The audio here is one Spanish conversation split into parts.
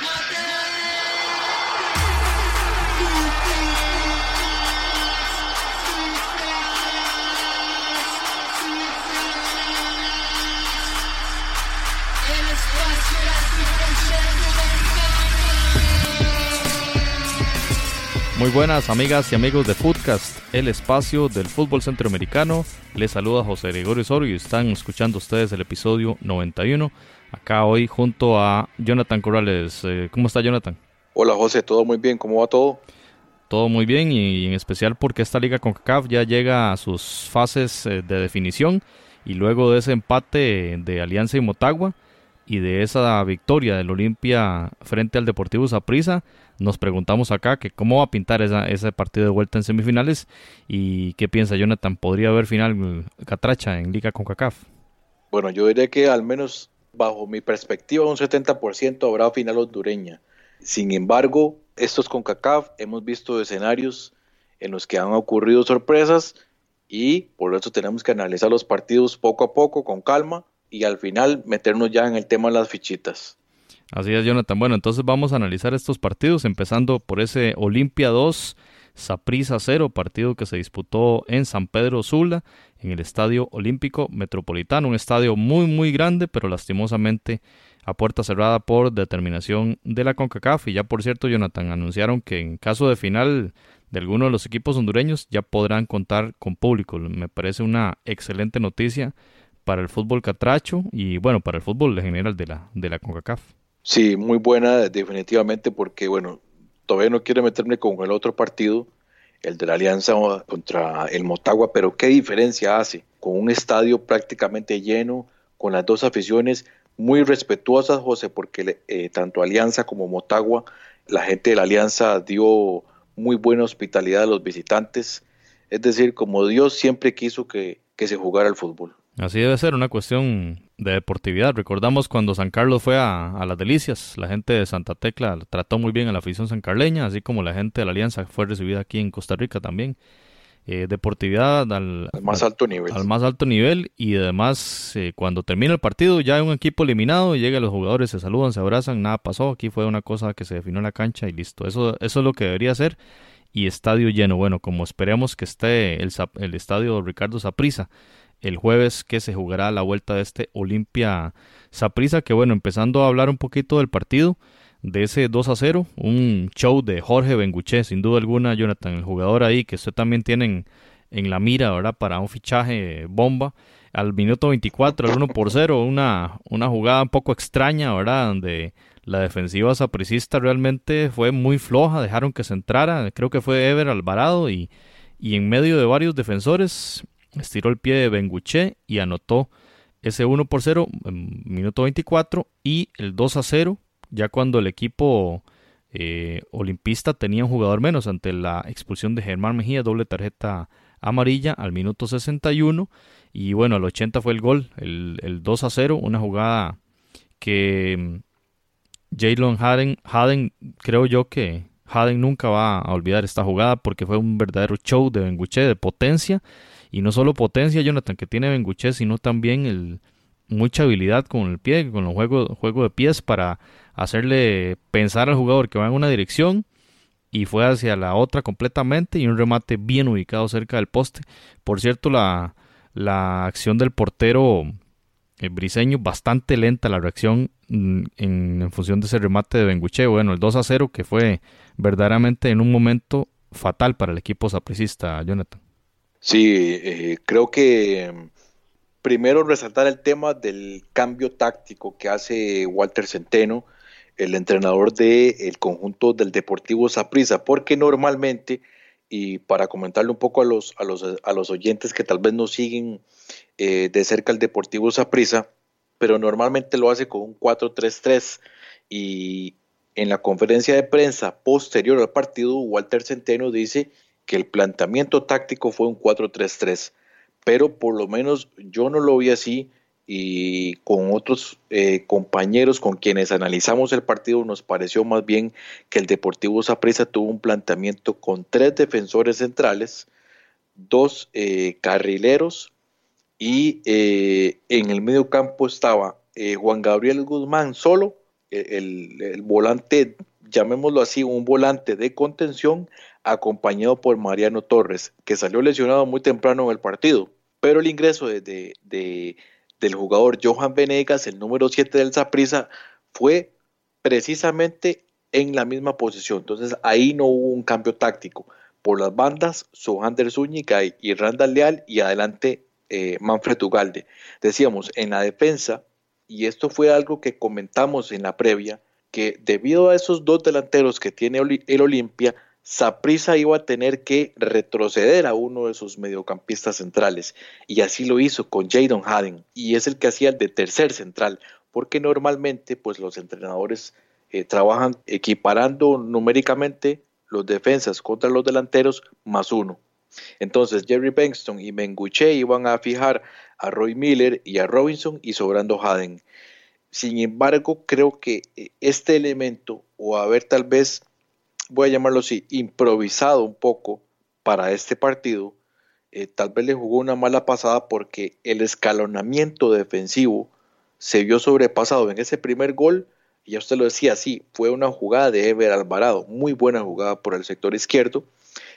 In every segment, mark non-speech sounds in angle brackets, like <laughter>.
Mother! Muy buenas amigas y amigos de Footcast, el espacio del fútbol centroamericano. Les saluda José Gregorio Osorio y están escuchando ustedes el episodio 91. Acá hoy junto a Jonathan Corrales. Eh, ¿Cómo está Jonathan? Hola José, todo muy bien, ¿cómo va todo? Todo muy bien y en especial porque esta liga con CACAF ya llega a sus fases eh, de definición y luego de ese empate de Alianza y Motagua y de esa victoria del Olimpia frente al Deportivo Saprissa, nos preguntamos acá que cómo va a pintar ese partido de vuelta en semifinales y qué piensa Jonathan, ¿podría haber final Catracha en Liga con CACAF? Bueno, yo diría que al menos bajo mi perspectiva un 70% habrá final hondureña. Sin embargo, estos con CACAF hemos visto escenarios en los que han ocurrido sorpresas y por eso tenemos que analizar los partidos poco a poco, con calma y al final meternos ya en el tema de las fichitas. Así es, Jonathan. Bueno, entonces vamos a analizar estos partidos, empezando por ese Olimpia 2, Saprissa 0, partido que se disputó en San Pedro Sula, en el Estadio Olímpico Metropolitano, un estadio muy, muy grande, pero lastimosamente a puerta cerrada por determinación de la CONCACAF. Y ya, por cierto, Jonathan, anunciaron que en caso de final de alguno de los equipos hondureños ya podrán contar con público. Me parece una excelente noticia para el fútbol catracho y, bueno, para el fútbol en general de la, de la CONCACAF. Sí, muy buena definitivamente porque, bueno, todavía no quiero meterme con el otro partido, el de la Alianza contra el Motagua, pero qué diferencia hace con un estadio prácticamente lleno, con las dos aficiones muy respetuosas, José, porque eh, tanto Alianza como Motagua, la gente de la Alianza dio muy buena hospitalidad a los visitantes, es decir, como Dios siempre quiso que, que se jugara el fútbol. Así debe ser, una cuestión de deportividad. Recordamos cuando San Carlos fue a, las Delicias, la gente de Santa Tecla trató muy bien a la afición sancarleña, así como la gente de la Alianza fue recibida aquí en Costa Rica también. Eh, deportividad al, más alto nivel. Al más alto nivel y además eh, cuando termina el partido ya hay un equipo eliminado, llega los jugadores, se saludan, se abrazan, nada pasó, aquí fue una cosa que se definió en la cancha y listo. Eso, eso es lo que debería ser y estadio lleno. Bueno, como esperemos que esté el, el estadio Ricardo Saprisa el jueves que se jugará la vuelta de este Olimpia Saprisa, que bueno, empezando a hablar un poquito del partido, de ese 2 a 0, un show de Jorge Benguché, sin duda alguna, Jonathan, el jugador ahí que usted también tiene en, la mira, ¿verdad? Para un fichaje bomba. Al minuto 24, al 1 por 0, una, una jugada un poco extraña, ¿verdad? Donde la defensiva sapricista realmente fue muy floja, dejaron que se entrara, creo que fue Ever Alvarado y, y en medio de varios defensores estiró el pie de Benguche y anotó ese 1 por 0 en minuto 24 y el 2 a 0 ya cuando el equipo eh, olimpista tenía un jugador menos ante la expulsión de Germán Mejía, doble tarjeta amarilla al minuto 61 y bueno, al 80 fue el gol, el, el 2 a 0, una jugada que mm, Jalen Haden, creo yo que Haden nunca va a olvidar esta jugada porque fue un verdadero show de Benguche de potencia y no solo potencia, Jonathan, que tiene Benguche, sino también mucha habilidad con el pie, con el juego, juego de pies para hacerle pensar al jugador que va en una dirección y fue hacia la otra completamente y un remate bien ubicado cerca del poste. Por cierto, la, la acción del portero eh, briseño, bastante lenta la reacción mm, en, función de ese remate de Benguche. Bueno, el 2 a 0 que fue verdaderamente en un momento fatal para el equipo sapricista, Jonathan. Sí, eh, creo que mm, primero resaltar el tema del cambio táctico que hace Walter Centeno, el entrenador del conjunto del Deportivo Saprissa, porque normalmente, y para comentarle un poco a los, a los, a los oyentes que tal vez no siguen eh, de cerca el Deportivo Saprissa, pero normalmente lo hace con un 4-3-3 y en la conferencia de prensa posterior al partido, Walter Centeno dice que el planteamiento táctico fue un 4-3-3, pero por lo menos yo no lo vi así y con otros eh, compañeros con quienes analizamos el partido nos pareció más bien que el Deportivo Saprissa tuvo un planteamiento con tres defensores centrales, dos eh, carrileros y eh, en el medio campo estaba Juan Gabriel Guzmán solo el, volante, llamémoslo así, un volante de contención acompañado por Mariano Torres, que salió lesionado muy temprano en el partido. Pero el ingreso de, del jugador Johan Venegas, el número 7 del Zaprisa, fue precisamente en la misma posición. Entonces ahí no hubo un cambio táctico. Por las bandas, Sohander Zúñiga y Randall Leal y adelante eh, Manfred Ugalde. Decíamos, en la defensa, y esto fue algo que comentamos en la previa, que debido a esos dos delanteros que tiene el Olimpia, Saprisa iba a tener que retroceder a uno de sus mediocampistas centrales y así lo hizo con Jadon Haden y es el que hacía el de tercer central porque normalmente pues los entrenadores eh, trabajan equiparando numéricamente los defensas contra los delanteros más uno. Entonces Jerry Bankston y Menguche iban a fijar a Roy Miller y a Robinson y sobrando Haden. Sin embargo, creo que eh, este elemento, o haber tal vez voy a llamarlo así, improvisado un poco para este partido, eh, tal vez le jugó una mala pasada porque el escalonamiento defensivo se vio sobrepasado en ese primer gol. Ya usted lo decía, sí, fue una jugada de Ever Alvarado, muy buena jugada por el sector izquierdo,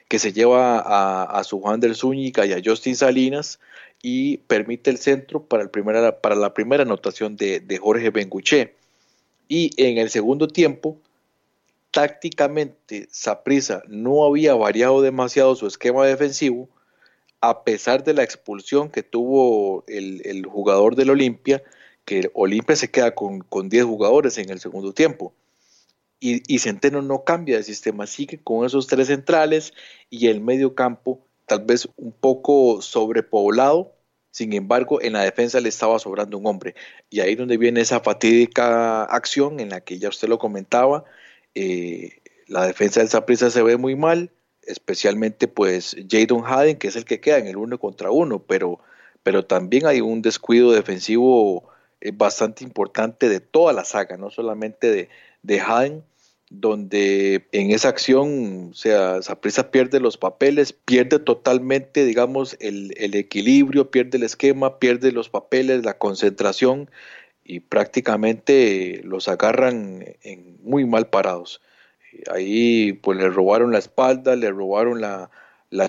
que se lleva a, su Juan del Zúñiga y a Justin Salinas y permite el centro para, el para la primera anotación de, de Jorge Benguché. Y en el segundo tiempo, tácticamente Saprisa no había variado demasiado su esquema defensivo, a pesar de la expulsión que tuvo el, jugador del Olimpia, que Olimpia se queda con, con 10 jugadores en el segundo tiempo. Y, Centeno no cambia de sistema, sigue con esos tres centrales y el medio campo tal vez un poco sobrepoblado, sin embargo en la defensa le estaba sobrando un hombre. Y ahí donde viene esa fatídica acción en la que ya usted lo comentaba, eh, la defensa del Saprissa se ve muy mal, especialmente pues Jadon Haden, que es el que queda en el uno contra uno, pero, pero también hay un descuido defensivo bastante importante de toda la saga, no solamente de, de donde en esa acción, o sea, Saprissa pierde los papeles, pierde totalmente, digamos, el, el, equilibrio, pierde el esquema, pierde los papeles, la concentración, y prácticamente los agarran en muy mal parados. Ahí pues le robaron la espalda, le robaron la,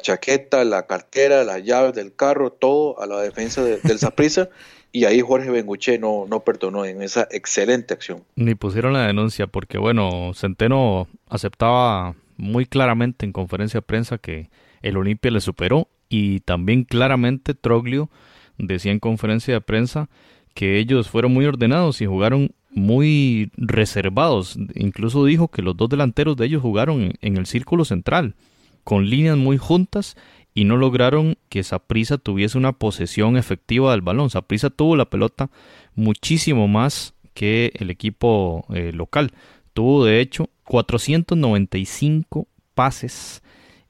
chaqueta, la cartera, las llaves del carro, todo a la defensa del <laughs> Zaprisa. Y ahí Jorge Benguche no, no perdonó en esa excelente acción. Ni pusieron la denuncia porque, bueno, Centeno aceptaba muy claramente en conferencia de prensa que el Olimpia le superó y también claramente Troglio decía en conferencia de prensa que ellos fueron muy ordenados y jugaron muy reservados. Incluso dijo que los dos delanteros de ellos jugaron en el círculo central, con líneas muy juntas y no lograron que Saprisa tuviese una posesión efectiva del balón. Saprisa tuvo la pelota muchísimo más que el equipo eh, local. Tuvo de hecho 495 pases,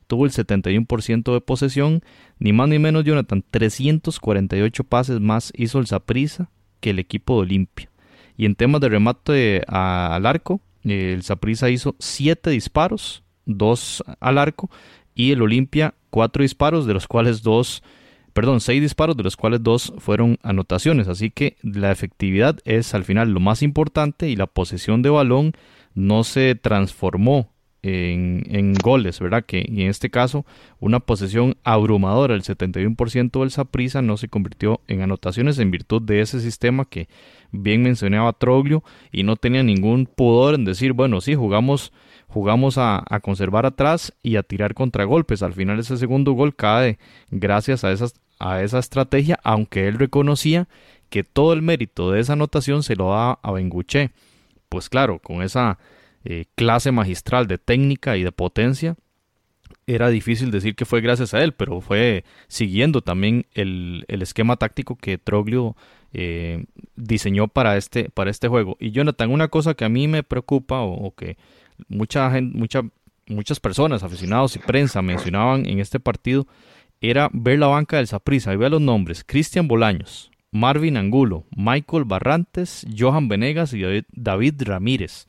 tuvo el 71% de posesión, ni más ni menos Jonathan, 348 pases más hizo el Saprisa que el equipo de Olimpia. Y en temas de remate al arco, el Saprissa hizo 7 disparos, 2 al arco, y el Olimpia 4 disparos, de los cuales 2, perdón, 6 disparos, de los cuales 2 fueron anotaciones. Así que la efectividad es al final lo más importante y la posesión de balón no se transformó en, goles, ¿verdad? Que en este caso una posesión abrumadora, el 71% del Saprisa no se convirtió en anotaciones en virtud de ese sistema que bien mencionaba Troglio y no tenía ningún pudor en decir, bueno, sí, jugamos, jugamos a, conservar atrás y a tirar contragolpes. Al final ese segundo gol cae gracias a, esas, a esa estrategia, aunque él reconocía que todo el mérito de esa anotación se lo da a Benguche. Pues claro, con esa eh, clase magistral de técnica y de potencia, era difícil decir que fue gracias a él, pero fue siguiendo también el, esquema táctico que Troglio eh, diseñó para este, para este juego. Y Jonathan, una cosa que a mí me preocupa o, que mucha gente, mucha, muchas personas, aficionados y prensa mencionaban en este partido, era ver la banca del Saprissa y ver los nombres, Cristian Bolaños, Marvin Angulo, Michael Barrantes, Johan Venegas y David Ramírez.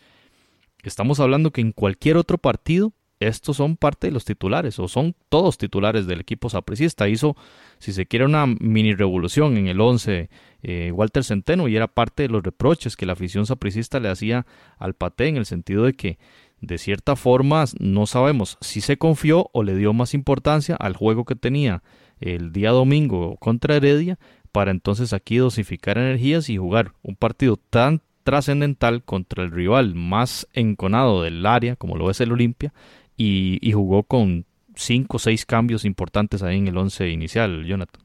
Estamos hablando que en cualquier otro partido estos son parte de los titulares, o son todos titulares del equipo sapricista. Hizo, si se quiere, una mini revolución en el 11 eh, Walter Centeno y era parte de los reproches que la afición sapricista le hacía al Pate en el sentido de que, de cierta forma, no sabemos si se confió o le dio más importancia al juego que tenía el día domingo contra Heredia para entonces aquí dosificar energías y jugar un partido tan trascendental contra el rival más enconado del área como lo es el Olimpia y, jugó con cinco o seis cambios importantes ahí en el once inicial, Jonathan.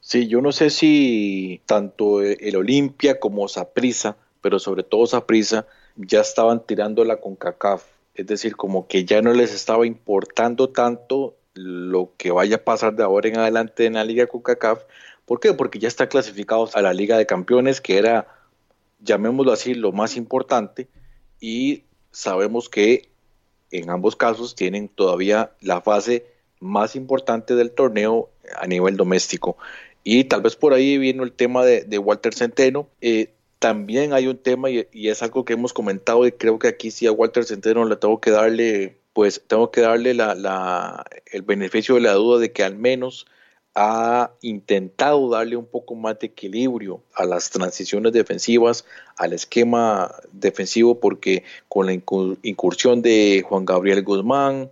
Sí, yo no sé si tanto el Olimpia como Saprisa, pero sobre todo Saprisa, ya estaban tirando la CONCACAF. Es decir, como que ya no les estaba importando tanto lo que vaya a pasar de ahora en adelante en la Liga CONCACAF. ¿Por qué? Porque ya está clasificados a la Liga de Campeones, que era, llamémoslo así, lo más importante. Y sabemos que en ambos casos tienen todavía la fase más importante del torneo a nivel doméstico. Y tal vez por ahí viene el tema de, Walter Centeno. Eh, también hay un tema y, es algo que hemos comentado y creo que aquí sí a Walter Centeno le tengo que darle, pues tengo que darle la, el beneficio de la duda de que al menos ha intentado darle un poco más de equilibrio a las transiciones defensivas, al esquema defensivo, porque con la incursión de Juan Gabriel Guzmán,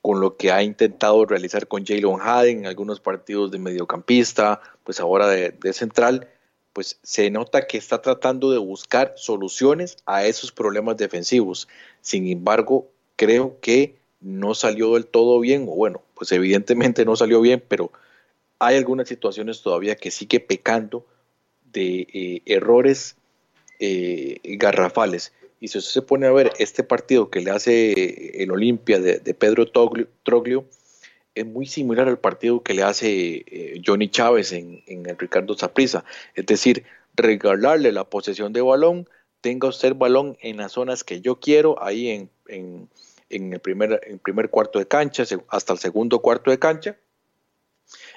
con lo que ha intentado realizar con Jalen Haden en algunos partidos de mediocampista, pues ahora de, de central, pues se nota que está tratando de buscar soluciones a esos problemas defensivos. Sin embargo, creo que no salió del todo bien, o bueno, pues evidentemente no salió bien, pero hay algunas situaciones todavía que sigue pecando de eh, errores eh, garrafales. Y si usted se pone a ver este partido que le hace el Olimpia de, Pedro Troglio, es muy similar al partido que le hace eh, Johnny Chávez en, el Ricardo Zaprisa. Es decir, regalarle la posesión de balón, tenga usted balón en las zonas que yo quiero, ahí en, el primer cuarto de cancha, hasta el segundo cuarto de cancha,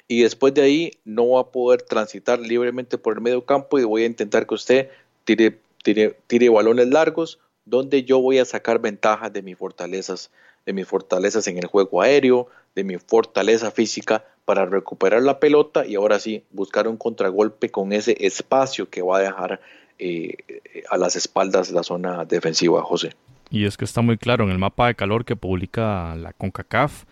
y después de ahí no va a poder transitar libremente por el medio campo y voy a intentar que usted tire, tire, tire balones largos donde yo voy a sacar ventaja de mis fortalezas, de mis fortalezas en el juego aéreo, de mi fortaleza física para recuperar la pelota y ahora sí buscar un contragolpe con ese espacio que va a dejar eh, a las espaldas la zona defensiva, José. Y es que está muy claro en el mapa de calor que publica la CONCACAF,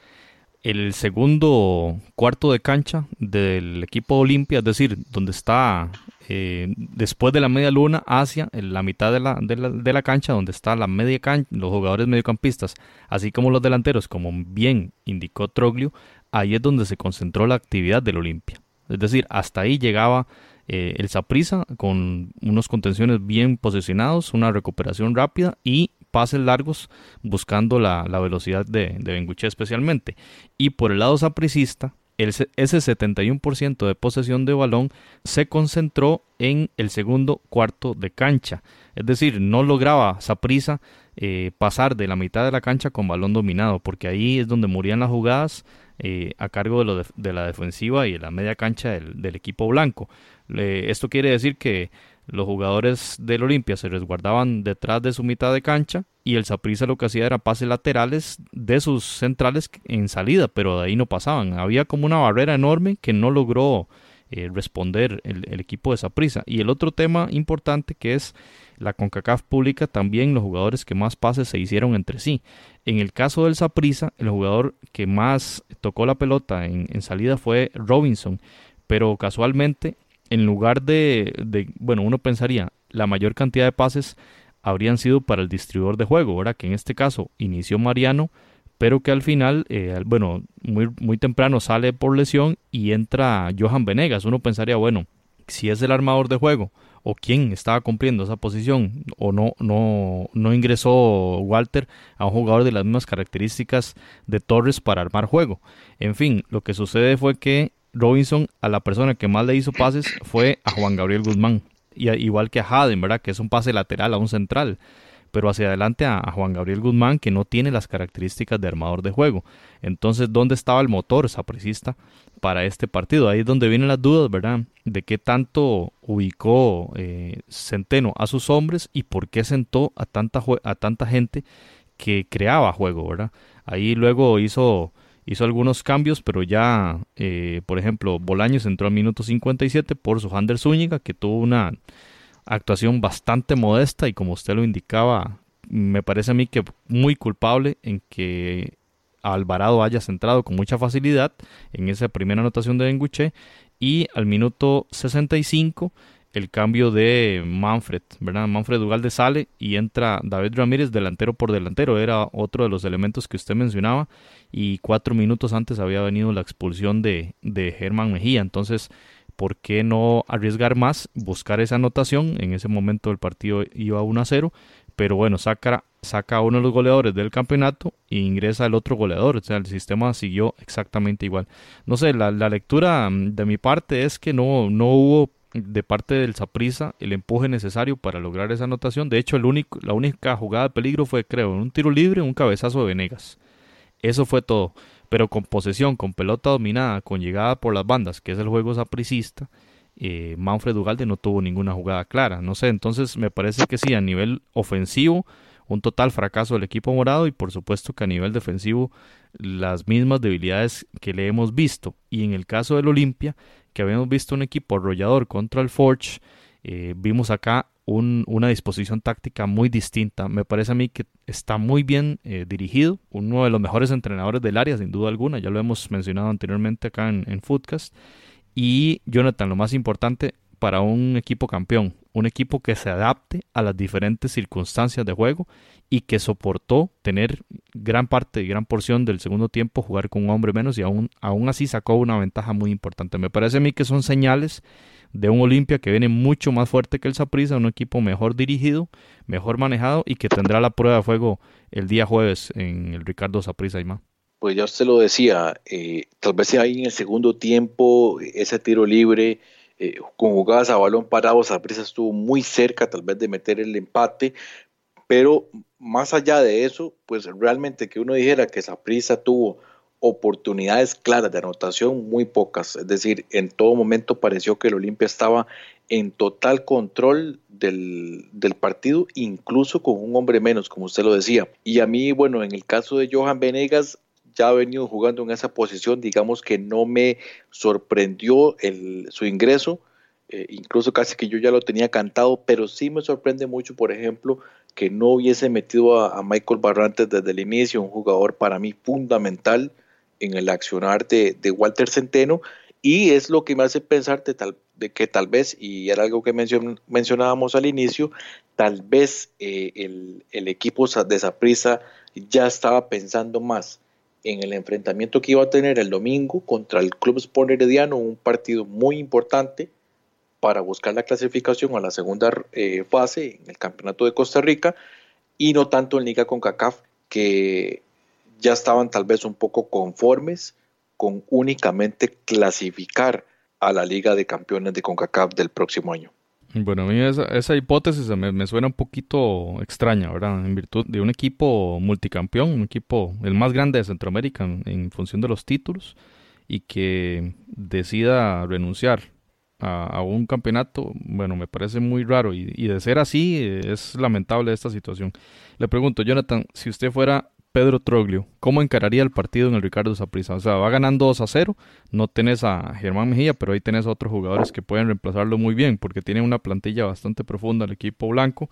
el segundo cuarto de cancha del equipo Olimpia, es decir, donde está eh, después de la media luna hacia la mitad de la, de la, cancha, donde está la media cancha, los jugadores mediocampistas, así como los delanteros, como bien indicó Troglio, ahí es donde se concentró la actividad del Olimpia. Es decir, hasta ahí llegaba eh, el Saprisa con unos contenciones bien posicionados, una recuperación rápida y pases largos buscando la, velocidad de, de Benguche especialmente. Y por el lado sapricista, ese 71% de posesión de balón se concentró en el segundo cuarto de cancha. Es decir, no lograba Saprisa eh, pasar de la mitad de la cancha con balón dominado, porque ahí es donde morían las jugadas eh, a cargo de, lo de, la defensiva y de la media cancha del, equipo blanco. esto quiere decir que los jugadores del Olimpia se resguardaban detrás de su mitad de cancha y el Saprissa lo que hacía era pases laterales de sus centrales en salida, pero de ahí no pasaban. Había como una barrera enorme que no logró eh, responder el, equipo de Saprissa. Y el otro tema importante que es la CONCACAF pública también los jugadores que más pases se hicieron entre sí. En el caso del Saprissa, el jugador que más tocó la pelota en, en salida fue Robinson, pero casualmente en lugar de, bueno, uno pensaría, la mayor cantidad de pases habrían sido para el distribuidor de juego, ¿verdad? Que en este caso inició Mariano, pero que al final, eh, bueno, muy, muy temprano sale por lesión y entra Johan Venegas. Uno pensaría, bueno, si es el armador de juego o quién estaba cumpliendo esa posición o no, no, no ingresó Walter a un jugador de las mismas características de Torres para armar juego. En fin, lo que sucede fue que Robinson a la persona que más le hizo pases fue a Juan Gabriel Guzmán. Y igual que a Haden, ¿verdad? Que es un pase lateral a un central. Pero hacia adelante a, Juan Gabriel Guzmán, que no tiene las características de armador de juego. Entonces, ¿dónde estaba el motor sapricista para este partido? Ahí es donde vienen las dudas, ¿verdad? De qué tanto ubicó eh, Centeno a sus hombres y por qué sentó a tanta, a tanta gente que creaba juego, ¿verdad? Ahí luego hizo, hizo algunos cambios, pero ya, eh, por ejemplo, Bolaños entró al minuto 57 por su Hander Zúñiga, que tuvo una actuación bastante modesta y como usted lo indicaba, me parece a mí que muy culpable en que Alvarado haya centrado con mucha facilidad en esa primera anotación de Benguche. Y al minuto 65 el cambio de Manfred, ¿verdad? Manfred Ugalde sale y entra David Ramírez delantero por delantero, era otro de los elementos que usted mencionaba y cuatro minutos antes había venido la expulsión de, de Germán Mejía, entonces ¿por qué no arriesgar más, buscar esa anotación? En ese momento el partido iba 1 a 0, pero bueno, saca, saca uno de los goleadores del campeonato e ingresa el otro goleador, o sea, el sistema siguió exactamente igual. No sé, la, la lectura mm, de mi parte es que no, no hubo de parte del Saprisa el empuje necesario para lograr esa anotación. De hecho, el único, la única jugada de peligro fue, creo, un tiro libre, un cabezazo de Venegas. Eso fue todo. Pero con posesión, con pelota dominada, con llegada por las bandas, que es el juego sapricista, eh, Manfred Ugalde no tuvo ninguna jugada clara. No sé, entonces me parece que sí, a nivel ofensivo, un total fracaso del equipo morado y por supuesto que a nivel defensivo las mismas debilidades que le hemos visto. Y en el caso del Olimpia, que habíamos visto un equipo arrollador contra el Forge, eh, vimos acá una disposición táctica muy distinta. Me parece a mí que está muy bien eh, dirigido, uno de los mejores entrenadores del área, sin duda alguna, ya lo hemos mencionado anteriormente acá en, en Footcast. Y Jonathan, lo más importante para un equipo campeón, un equipo que se adapte a las diferentes circunstancias de juego y que soportó tener gran parte y gran porción del segundo tiempo jugar con un hombre menos y aún, aún así sacó una ventaja muy importante. Me parece a mí que son señales de un Olimpia que viene mucho más fuerte que el Saprissa, un equipo mejor dirigido, mejor manejado y que tendrá la prueba de fuego el día jueves en el Ricardo Saprissa y más pues ya usted lo decía, eh, tal vez ahí en el segundo tiempo ese tiro libre eh, con jugadas a balón parado, Saprissa estuvo muy cerca tal vez de meter el empate, pero más allá de eso, pues realmente que uno dijera que Saprissa tuvo oportunidades claras de anotación, muy pocas, es decir, en todo momento pareció que el Olimpia estaba en total control del, del, partido, incluso con un hombre menos, como usted lo decía. Y a mí, bueno, en el caso de Johan Venegas, ya ha venido jugando en esa posición, digamos que no me sorprendió el, su ingreso, eh, incluso casi que yo ya lo tenía cantado, pero sí me sorprende mucho, por ejemplo, que no hubiese metido a, Michael Barrantes desde el inicio, un jugador para mí fundamental en el accionar de, Walter Centeno, y es lo que me hace pensar de, tal, que tal vez, y era algo que mencionábamos al inicio, tal vez eh, el, el, equipo de Saprissa ya estaba pensando más en el enfrentamiento que iba a tener el domingo contra el Club Sport Herediano, un partido muy importante para buscar la clasificación a la segunda eh, fase en el Campeonato de Costa Rica y no tanto en Liga con CACAF, que ya estaban tal vez un poco conformes con únicamente clasificar a la Liga de Campeones de CONCACAF del próximo año. Bueno, a mí esa, hipótesis me, suena un poquito extraña, ¿verdad? En virtud de un equipo multicampeón, un equipo el más grande de Centroamérica en, función de los títulos y que decida renunciar a, un campeonato, bueno, me parece muy raro y, y de ser así es lamentable esta situación. Le pregunto, Jonathan, si usted fuera Pedro Troglio, ¿cómo encararía el partido en el Ricardo Saprissa? O sea, va ganando 2 a 0, no tenés a Germán Mejía, pero ahí tenés a otros jugadores que pueden reemplazarlo muy bien, porque tiene una plantilla bastante profunda el equipo blanco.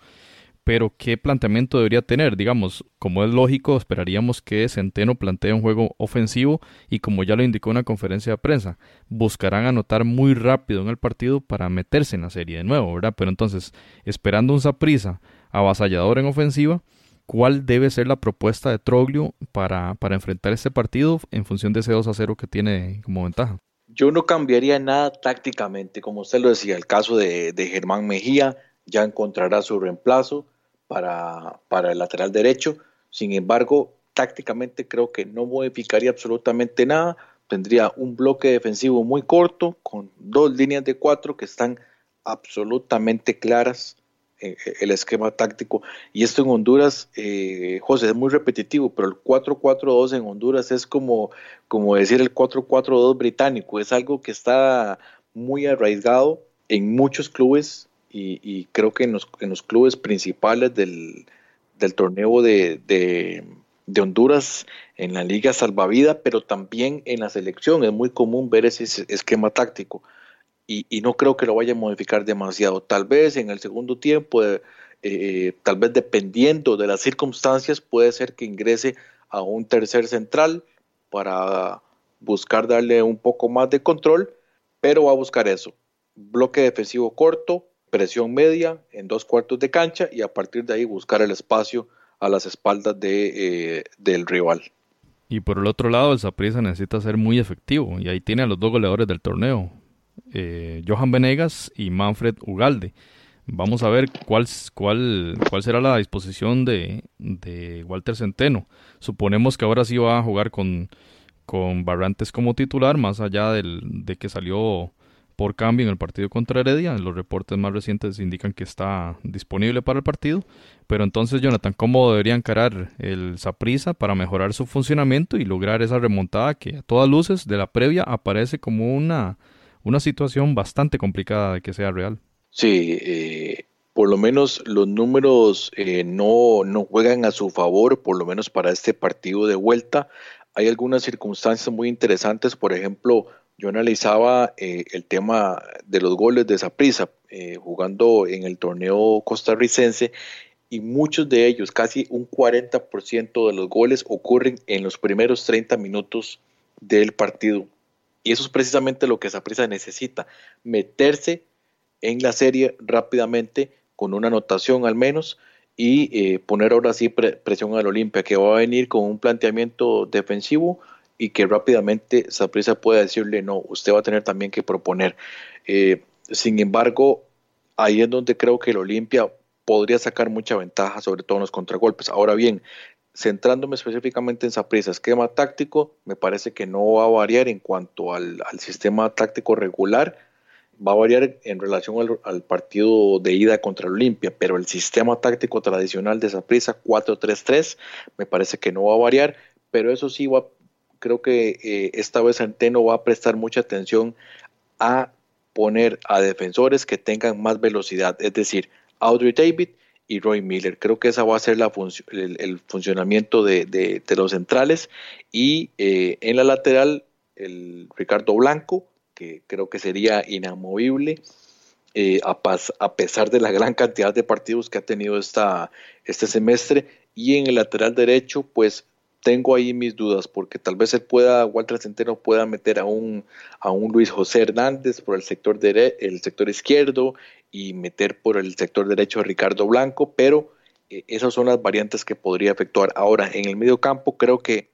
Pero, ¿qué planteamiento debería tener? Digamos, como es lógico, esperaríamos que Centeno plantee un juego ofensivo y, como ya lo indicó en una conferencia de prensa, buscarán anotar muy rápido en el partido para meterse en la serie de nuevo, ¿verdad? Pero entonces, esperando un Saprissa avasallador en ofensiva, cuál debe ser la propuesta de Troglio para, para enfrentar este partido en función de ese 2 a 0 que tiene como ventaja. Yo no cambiaría nada tácticamente, como usted lo decía, el caso de, Germán Mejía ya encontrará su reemplazo para, para el lateral derecho, sin embargo, tácticamente creo que no modificaría absolutamente nada, tendría un bloque defensivo muy corto con dos líneas de cuatro que están absolutamente claras el esquema táctico. Y esto en Honduras, eh, José, es muy repetitivo, pero el 4-4-2 en Honduras es como, como decir el 4-4-2 británico, es algo que está muy arraigado en muchos clubes y, creo que en los, en los clubes principales del, del torneo de, de, Honduras en la Liga Salvavida, pero también en la selección. Es muy común ver ese esquema táctico y, y no creo que lo vaya a modificar demasiado. Tal vez en el segundo tiempo, eh, tal vez dependiendo de las circunstancias, puede ser que ingrese a un tercer central para buscar darle un poco más de control, pero va a buscar eso. Bloque defensivo corto, presión media en dos cuartos de cancha y a partir de ahí buscar el espacio a las espaldas de, eh, del rival. Y por el otro lado, el Saprissa necesita ser muy efectivo y ahí tiene a los dos goleadores del torneo, eh, Johan Venegas y Manfred Ugalde. Vamos a ver cuál, cuál, cuál será la disposición de, de Walter Centeno. Suponemos que ahora sí va a jugar con, con Barrantes como titular, más allá del, de que salió por cambio en el partido contra Heredia. Los reportes más recientes indican que está disponible para el partido. Pero entonces, Jonathan, ¿cómo debería encarar el Saprisa para mejorar su funcionamiento y lograr esa remontada que a todas luces de la previa aparece como una, una situación bastante complicada de que sea real? Sí, eh, por lo menos los números eh, no, no juegan a su favor, por lo menos para este partido de vuelta hay algunas circunstancias muy interesantes, por ejemplo, yo analizaba eh, el tema de los goles de esa prisa eh, jugando en el torneo costarricense y muchos de ellos, casi un 40% de los goles ocurren en los primeros 30 minutos del partido. Y eso es precisamente lo que esa prisa necesita, meterse en la serie rápidamente con una anotación al menos y eh, poner ahora sí presión al Olimpia, que va a venir con un planteamiento defensivo y que rápidamente Saprissa pueda decirle no, usted va a tener también que proponer. Eh, sin embargo, ahí es donde creo que el Olimpia podría sacar mucha ventaja, sobre todo en los contragolpes. Ahora bien, centrándome específicamente en Saprissa, esquema táctico, me parece que no va a variar en cuanto al, sistema táctico regular. Va a variar en relación al, partido de ida contra Olimpia, pero el sistema táctico tradicional de esa prisa 4-3-3 me parece que no va a variar, pero eso sí va, creo que eh, esta vez Anteno va a prestar mucha atención a poner a defensores que tengan más velocidad, es decir, Audrey David y Roy Miller. Creo que esa va a ser la el, funcionamiento de, los centrales y eh, en la lateral el Ricardo Blanco que creo que sería inamovible, eh, a, pesar de la gran cantidad de partidos que ha tenido esta, este semestre. Y en el lateral derecho, pues tengo ahí mis dudas, porque tal vez él pueda, Walter Centeno pueda meter a un, a un Luis José Hernández por el sector, el sector izquierdo y meter por el sector derecho a Ricardo Blanco, pero eh, esas son las variantes que podría efectuar. Ahora, en el medio campo creo que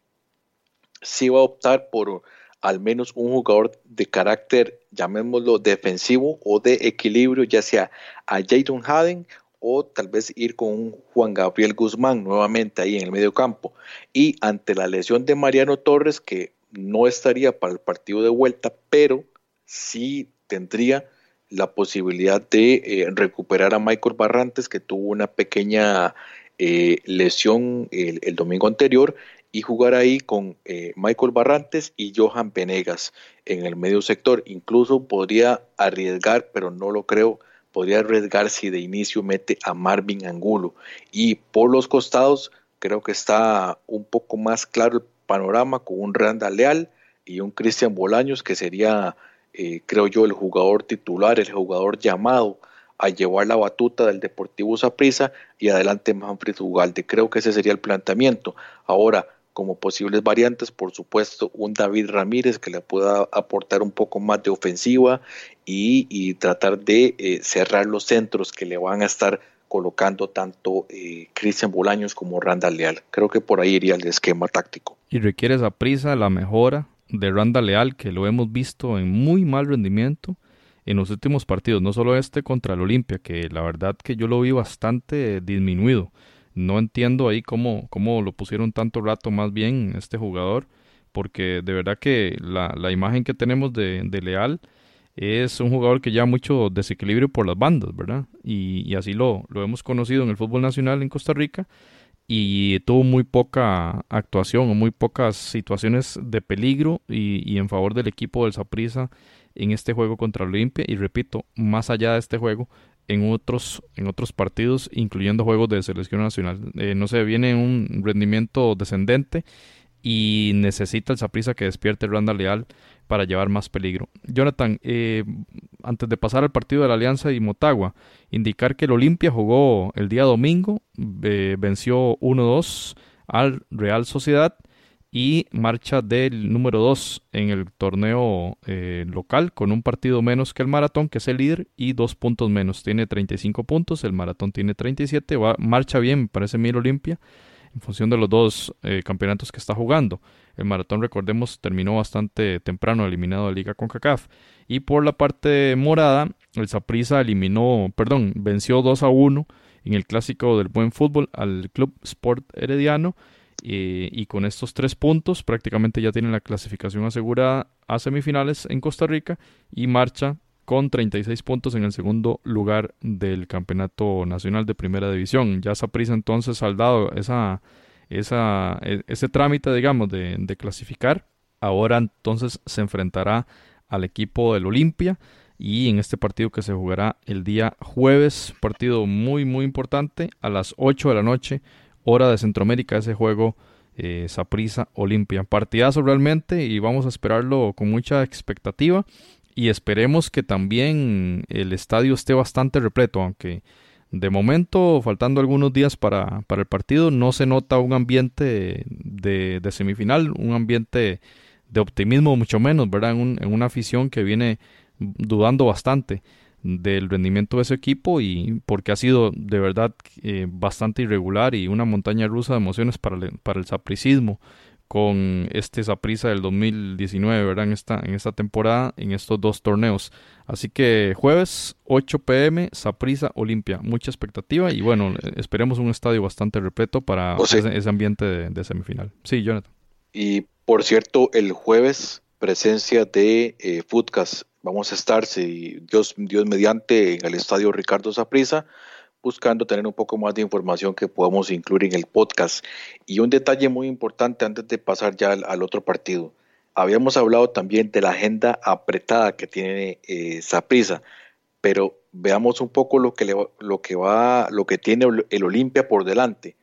sí va a optar por al menos un jugador de carácter, llamémoslo defensivo o de equilibrio, ya sea a Jayton Haden o tal vez ir con un Juan Gabriel Guzmán nuevamente ahí en el medio campo. Y ante la lesión de Mariano Torres, que no estaría para el partido de vuelta, pero sí tendría la posibilidad de eh, recuperar a Michael Barrantes, que tuvo una pequeña eh, lesión el, domingo anterior y jugar ahí con eh, Michael Barrantes y Johan Venegas en el medio sector. Incluso podría arriesgar, pero no lo creo, podría arriesgar si de inicio mete a Marvin Angulo. Y por los costados creo que está un poco más claro el panorama con un Randa Leal y un Cristian Bolaños que sería, eh, creo yo, el jugador titular, el jugador llamado a llevar la batuta del Deportivo Saprissa y adelante Manfred Ugalde. Creo que ese sería el planteamiento. Ahora, como posibles variantes, por supuesto, un David Ramírez que le pueda aportar un poco más de ofensiva y, tratar de eh, cerrar los centros que le van a estar colocando tanto eh, Cristian Bolaños como Randall Leal. Creo que por ahí iría el esquema táctico. Y requiere esa prisa la mejora de Randall Leal, que lo hemos visto en muy mal rendimiento en los últimos partidos, no solo este contra el Olimpia, que la verdad que yo lo vi bastante disminuido no entiendo ahí cómo, cómo lo pusieron tanto rato más bien este jugador, porque de verdad que la, la imagen que tenemos de, de, Leal es un jugador que lleva mucho desequilibrio por las bandas, ¿verdad? Y, y así lo, lo hemos conocido en el fútbol nacional en Costa Rica y tuvo muy poca actuación o muy pocas situaciones de peligro y, en favor del equipo del Saprissa en este juego contra Olimpia y repito, más allá de este juego, en otros, en otros partidos, incluyendo juegos de selección nacional. Eh, no sé, viene un rendimiento descendente y necesita el Saprisa que despierte Randa Leal para llevar más peligro. Jonathan, eh, antes de pasar al partido de la Alianza y Motagua, indicar que el Olimpia jugó el día domingo, venció 1-2 al Real Sociedad y marcha del número 2 en el torneo eh, local con un partido menos que el maratón, que es el líder, y dos puntos menos. Tiene 35 puntos, el maratón tiene 37, va, marcha bien, parece Mil Olimpia, en función de los dos eh, campeonatos que está jugando. El maratón, recordemos, terminó bastante temprano, eliminado de Liga con CACAF. Y por la parte morada, el Saprissa eliminó, perdón, venció 2 a 1 en el clásico del buen fútbol al Club Sport Herediano eh, y con estos tres puntos prácticamente ya tienen la clasificación asegurada a semifinales en Costa Rica y marcha con 36 puntos en el segundo lugar del Campeonato Nacional de Primera División. Ya prisa entonces saldado esa, esa, e, ese trámite, digamos, de, de clasificar. Ahora entonces se enfrentará al equipo del Olimpia y en este partido que se jugará el día jueves, partido muy muy importante a las 8 de la noche hora de Centroamérica ese juego eh, Saprisa Olimpia. Partidazo realmente y vamos a esperarlo con mucha expectativa y esperemos que también el estadio esté bastante repleto, aunque de momento, faltando algunos días para, para el partido, no se nota un ambiente de, de, semifinal, un ambiente de optimismo mucho menos, ¿verdad? En, una afición que viene dudando bastante del rendimiento de ese equipo y porque ha sido de verdad eh, bastante irregular y una montaña rusa de emociones para el, para el sapricismo con este Saprisa del 2019, ¿verdad? En esta, en esta temporada, en estos dos torneos. Así que jueves 8 pm, Saprisa Olimpia. Mucha expectativa y bueno, esperemos un estadio bastante repleto para ese, ambiente de, semifinal. Sí, Jonathan. Y por cierto, el jueves presencia de eh, Vamos a estar, si Dios, Dios mediante, en el estadio Ricardo Saprisa, buscando tener un poco más de información que podamos incluir en el podcast. Y un detalle muy importante antes de pasar ya al, otro partido. Habíamos hablado también de la agenda apretada que tiene eh, Saprisa, pero veamos un poco lo que, lo que va, lo que tiene el Olimpia por delante.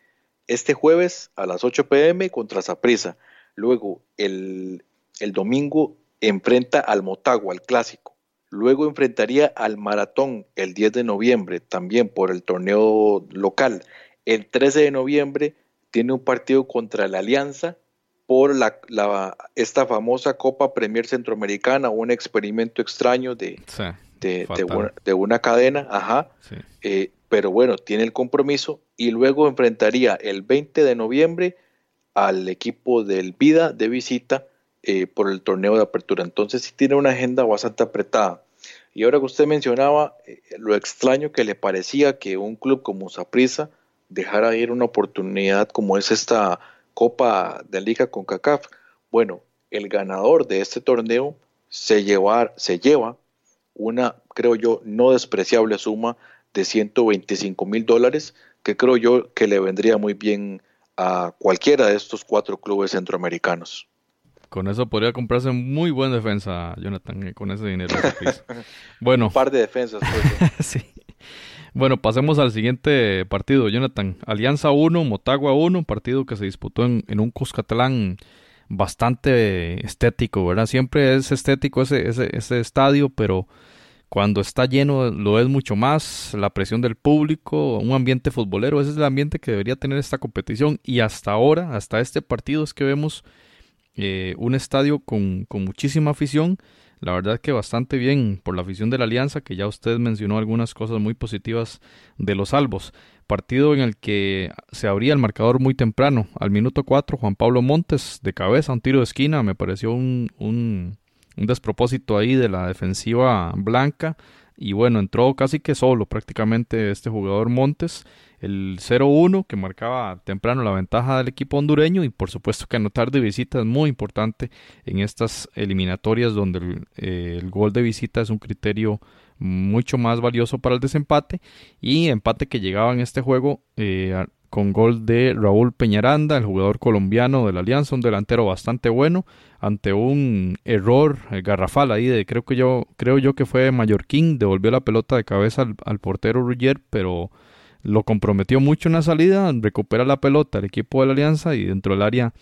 Este jueves a las 8 pm contra Saprisa. Luego el, el domingo enfrenta al Motagua, al clásico. Luego enfrentaría al Maratón el 10 de noviembre, también por el torneo local. El 13 de noviembre tiene un partido contra la Alianza por la, esta famosa Copa Premier Centroamericana, un experimento extraño de, de, una, cadena, ajá. Eh, pero bueno, tiene el compromiso y luego enfrentaría el 20 de noviembre al equipo del Vida de visita eh, por el torneo de apertura. Entonces sí tiene una agenda bastante apretada. Y ahora que usted mencionaba eh, lo extraño que le parecía que un club como Saprissa dejara ir una oportunidad como es esta Copa de Liga con CACAF. Bueno, el ganador de este torneo se, llevar, se lleva una, creo yo, no despreciable suma de 125 mil dólares, que creo yo que le vendría muy bien a cualquiera de estos cuatro clubes centroamericanos. Con eso podría comprarse muy buena defensa, Jonathan, con ese dinero. <laughs> bueno. Un par de defensas. Pues, <laughs> sí. Bueno, pasemos al siguiente partido, Jonathan. Alianza 1, Motagua 1, partido que se disputó en, un Cuscatlán bastante estético, ¿verdad? Siempre es estético ese, ese, ese estadio, pero cuando está lleno lo es mucho más, la presión del público, un ambiente futbolero, ese es el ambiente que debería tener esta competición y hasta ahora, hasta este partido es que vemos eh, un estadio con, muchísima afición. La verdad que bastante bien por la afición de la Alianza, que ya usted mencionó algunas cosas muy positivas de los salvos. Partido en el que se abría el marcador muy temprano. Al minuto 4, Juan Pablo Montes de cabeza, un tiro de esquina. Me pareció un, un, un despropósito ahí de la defensiva blanca. Y bueno, entró casi que solo prácticamente este jugador Montes el 0-1 que marcaba temprano la ventaja del equipo hondureño y por supuesto que anotar de visita es muy importante en estas eliminatorias donde el, eh, gol de visita es un criterio mucho más valioso para el desempate y empate que llegaba en este juego eh, con gol de Raúl Peñaranda, el jugador colombiano de la Alianza, un delantero bastante bueno, ante un error garrafal ahí de creo que yo creo yo que fue Mallorquín devolvió la pelota de cabeza al, portero Ruggier pero lo comprometió mucho en la salida recupera la pelota el equipo de la Alianza y dentro del área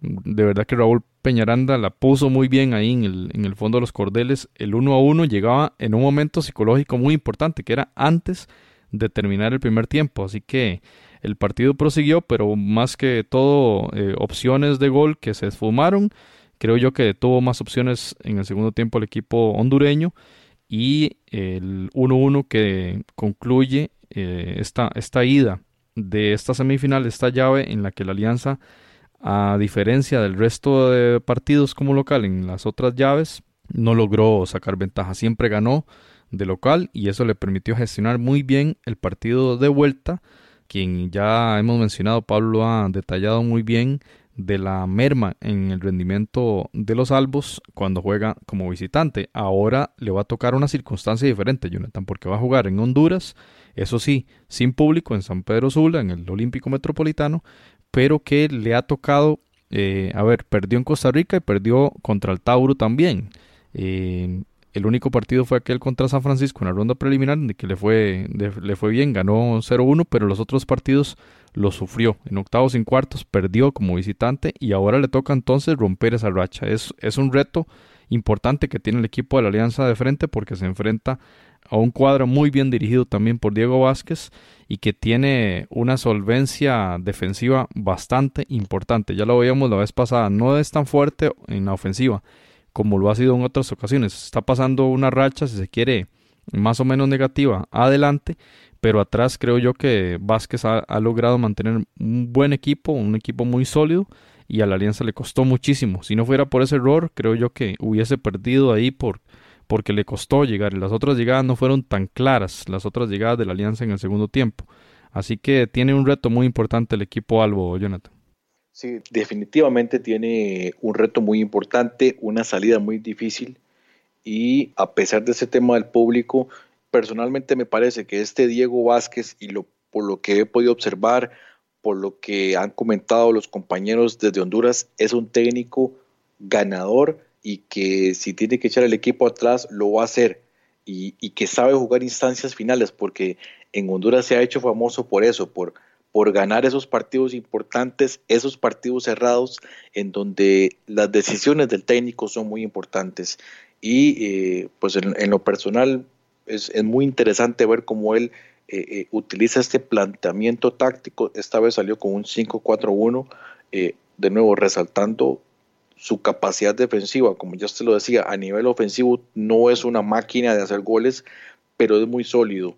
de verdad que Raúl Peñaranda la puso muy bien ahí en el, en el fondo de los cordeles. El uno a uno llegaba en un momento psicológico muy importante que era antes de terminar el primer tiempo. Así que el partido prosiguió pero más que todo eh, opciones de gol que se esfumaron. Creo yo que tuvo más opciones en el segundo tiempo el equipo hondureño y el 1-1 que concluye eh, esta, esta ida de esta semifinal, esta llave en la que la alianza, a diferencia del resto de partidos como local en las otras llaves, no logró sacar ventaja, siempre ganó de local y eso le permitió gestionar muy bien el partido de vuelta, quien ya hemos mencionado, Pablo ha detallado muy bien de la merma en el rendimiento de los albos cuando juega como visitante. Ahora le va a tocar una circunstancia diferente, Jonathan, porque va a jugar en Honduras, eso sí, sin público en San Pedro Sula, en el Olímpico Metropolitano, pero que le ha tocado, eh, a ver, perdió en Costa Rica y perdió contra el Tauro también. Eh, el único partido fue aquel contra San Francisco en la ronda preliminar, de que le fue, le fue bien, ganó 0-1, pero los otros partidos lo sufrió. En octavos y en cuartos perdió como visitante y ahora le toca entonces romper esa racha. Es un reto importante que tiene el equipo de la Alianza de frente porque se enfrenta a un cuadro muy bien dirigido también por Diego Vázquez y que tiene una solvencia defensiva bastante importante. Ya lo veíamos la vez pasada, no es tan fuerte en la ofensiva como lo ha sido en otras ocasiones. Está pasando una racha, si se quiere, más o menos negativa adelante, pero atrás creo yo que Vázquez ha, logrado mantener un buen equipo, un equipo muy sólido y a la Alianza le costó muchísimo. Si no fuera por ese error, creo yo que hubiese perdido ahí por porque le costó llegar. Las otras llegadas no fueron tan claras, las otras llegadas de la Alianza en el segundo tiempo. Así que tiene un reto muy importante el equipo Albo, Jonathan. Sí, definitivamente tiene un reto muy importante, una salida muy difícil y a pesar de ese tema del público, personalmente me parece que este Diego Vázquez y lo, por lo que he podido observar, por lo que han comentado los compañeros desde Honduras, es un técnico ganador y que si tiene que echar el equipo atrás lo va a hacer y, y que sabe jugar instancias finales porque en Honduras se ha hecho famoso por eso, por por ganar esos partidos importantes, esos partidos cerrados en donde las decisiones del técnico son muy importantes. Y eh, pues en, lo personal es, muy interesante ver cómo él eh, eh, utiliza este planteamiento táctico. Esta vez salió con un 5-4-1, de nuevo resaltando su capacidad defensiva. Como ya usted lo decía, a nivel ofensivo no es una máquina de hacer goles, pero es muy sólido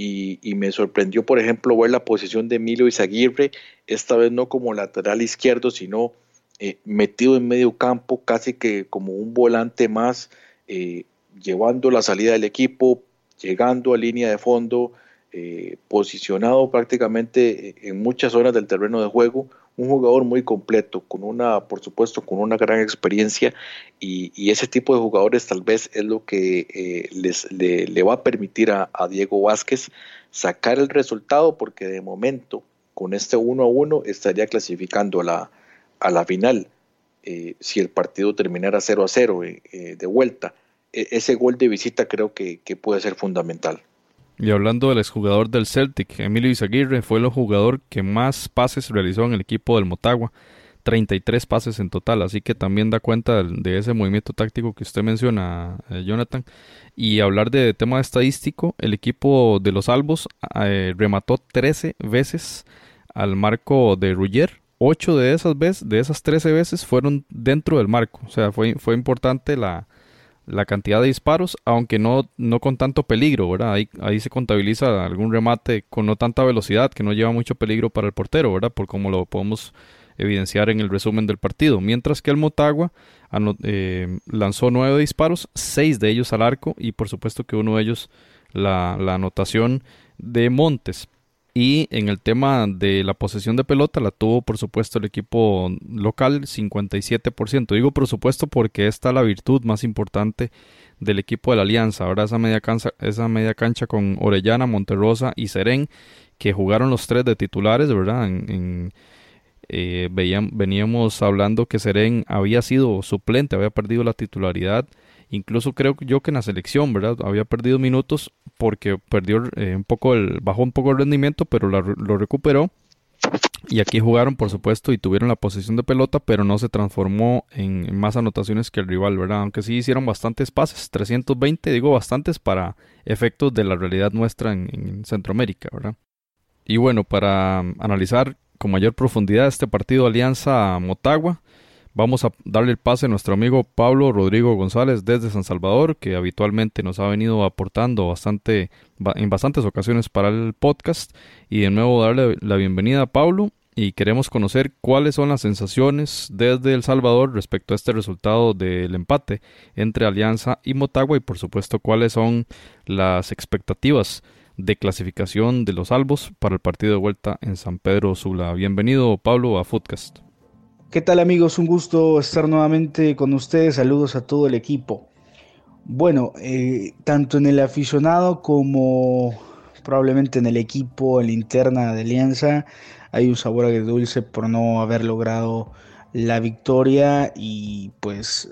y, me sorprendió, por ejemplo, ver la posición de Emilio Izaguirre, esta vez no como lateral izquierdo, sino eh, metido en medio campo, casi que como un volante más, eh, llevando la salida del equipo, llegando a línea de fondo, eh, posicionado prácticamente en muchas zonas del terreno de juego, un jugador muy completo, con una, por supuesto, con una gran experiencia y, ese tipo de jugadores tal vez es lo que eh, les, le, va a permitir a, Diego Vázquez sacar el resultado porque de momento con este 1 a 1 estaría clasificando a la, a la final eh, si el partido terminara 0 a 0 eh, de vuelta. E, ese gol de visita creo que puede ser fundamental. Y hablando del exjugador del Celtic, Emilio Izaguirre fue el jugador que más pases realizó en el equipo del Motagua, 33 pases en total, así que también da cuenta de, ese movimiento táctico que usted menciona, eh, Jonathan. Y hablar de tema estadístico, el equipo de los Albos eh, remató 13 veces al marco de Ruggier, 8 de esas veces, de esas 13 veces fueron dentro del marco, o sea, fue, fue importante la, la cantidad de disparos, aunque no, no con tanto peligro, ¿verdad? Ahí, ahí se contabiliza algún remate con no tanta velocidad, que no lleva mucho peligro para el portero, ¿verdad? Por como lo podemos evidenciar en el resumen del partido. Mientras que el Motagua eh, lanzó nueve disparos, seis de ellos al arco y por supuesto que uno de ellos la, la anotación de Montes. Y en el tema de la posesión de pelota la tuvo por supuesto el equipo local 57%. Digo por supuesto porque esta es la virtud más importante del equipo de la Alianza. Ahora esa media cancha, esa media cancha con Orellana, Monterrosa y Serén que jugaron los tres de titulares, ¿verdad? En, Eh, veían, veníamos hablando que Seren había sido suplente, había perdido la titularidad. Incluso creo yo que en la selección, ¿verdad? Había perdido minutos porque perdió eh, un poco bajó un poco el rendimiento, pero lo recuperó. Y aquí jugaron, por supuesto, y tuvieron la posición de pelota, pero no se transformó en más anotaciones que el rival, ¿verdad? Aunque sí hicieron bastantes pases, 320, digo bastantes para efectos de la realidad nuestra en, en Centroamérica, ¿verdad? Y bueno, para analizar con mayor profundidad este partido Alianza Motagua, Vamos a darle el pase a nuestro amigo Pablo Rodrigo González desde San Salvador, que habitualmente nos ha venido aportando bastante en bastantes ocasiones para el podcast. Y de nuevo darle la bienvenida a Pablo y queremos conocer cuáles son las sensaciones desde El Salvador respecto a este resultado del empate entre Alianza y Motagua y por supuesto cuáles son las expectativas de clasificación de los albos para el partido de vuelta en San Pedro Sula. Bienvenido Pablo a Footcast. ¿Qué tal amigos? Un gusto estar nuevamente con ustedes. Saludos a todo el equipo. Bueno, eh, tanto en el aficionado como probablemente en el equipo, en la interna de Alianza, hay un sabor agridulce por no haber logrado la victoria y pues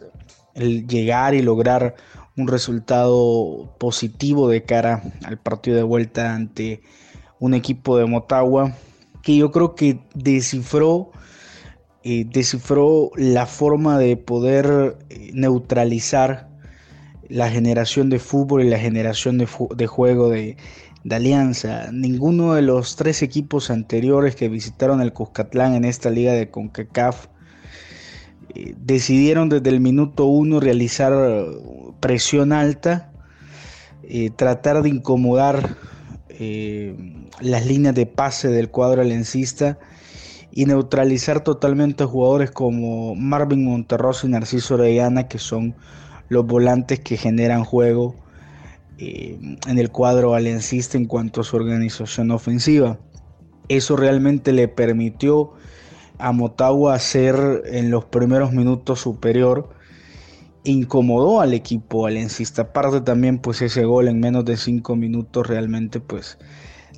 el llegar y lograr un resultado positivo de cara al partido de vuelta ante un equipo de Motagua que yo creo que descifró eh, descifró la forma de poder eh, neutralizar la generación de fútbol y la generación de, juego de, Alianza. Ninguno de los tres equipos anteriores que visitaron el Cuscatlán en esta liga de CONCACAF eh, decidieron desde el minuto uno realizar presión alta, tratar de incomodar las líneas de pase del cuadro alencista y neutralizar totalmente a jugadores como Marvin Monterroso y Narciso Orellana, que son los volantes que generan juego eh, en el cuadro valencista en cuanto a su organización ofensiva. Eso realmente le permitió a Motagua ser en los primeros minutos superior incomodó al equipo valencista. Aparte también pues ese gol en menos de cinco minutos realmente pues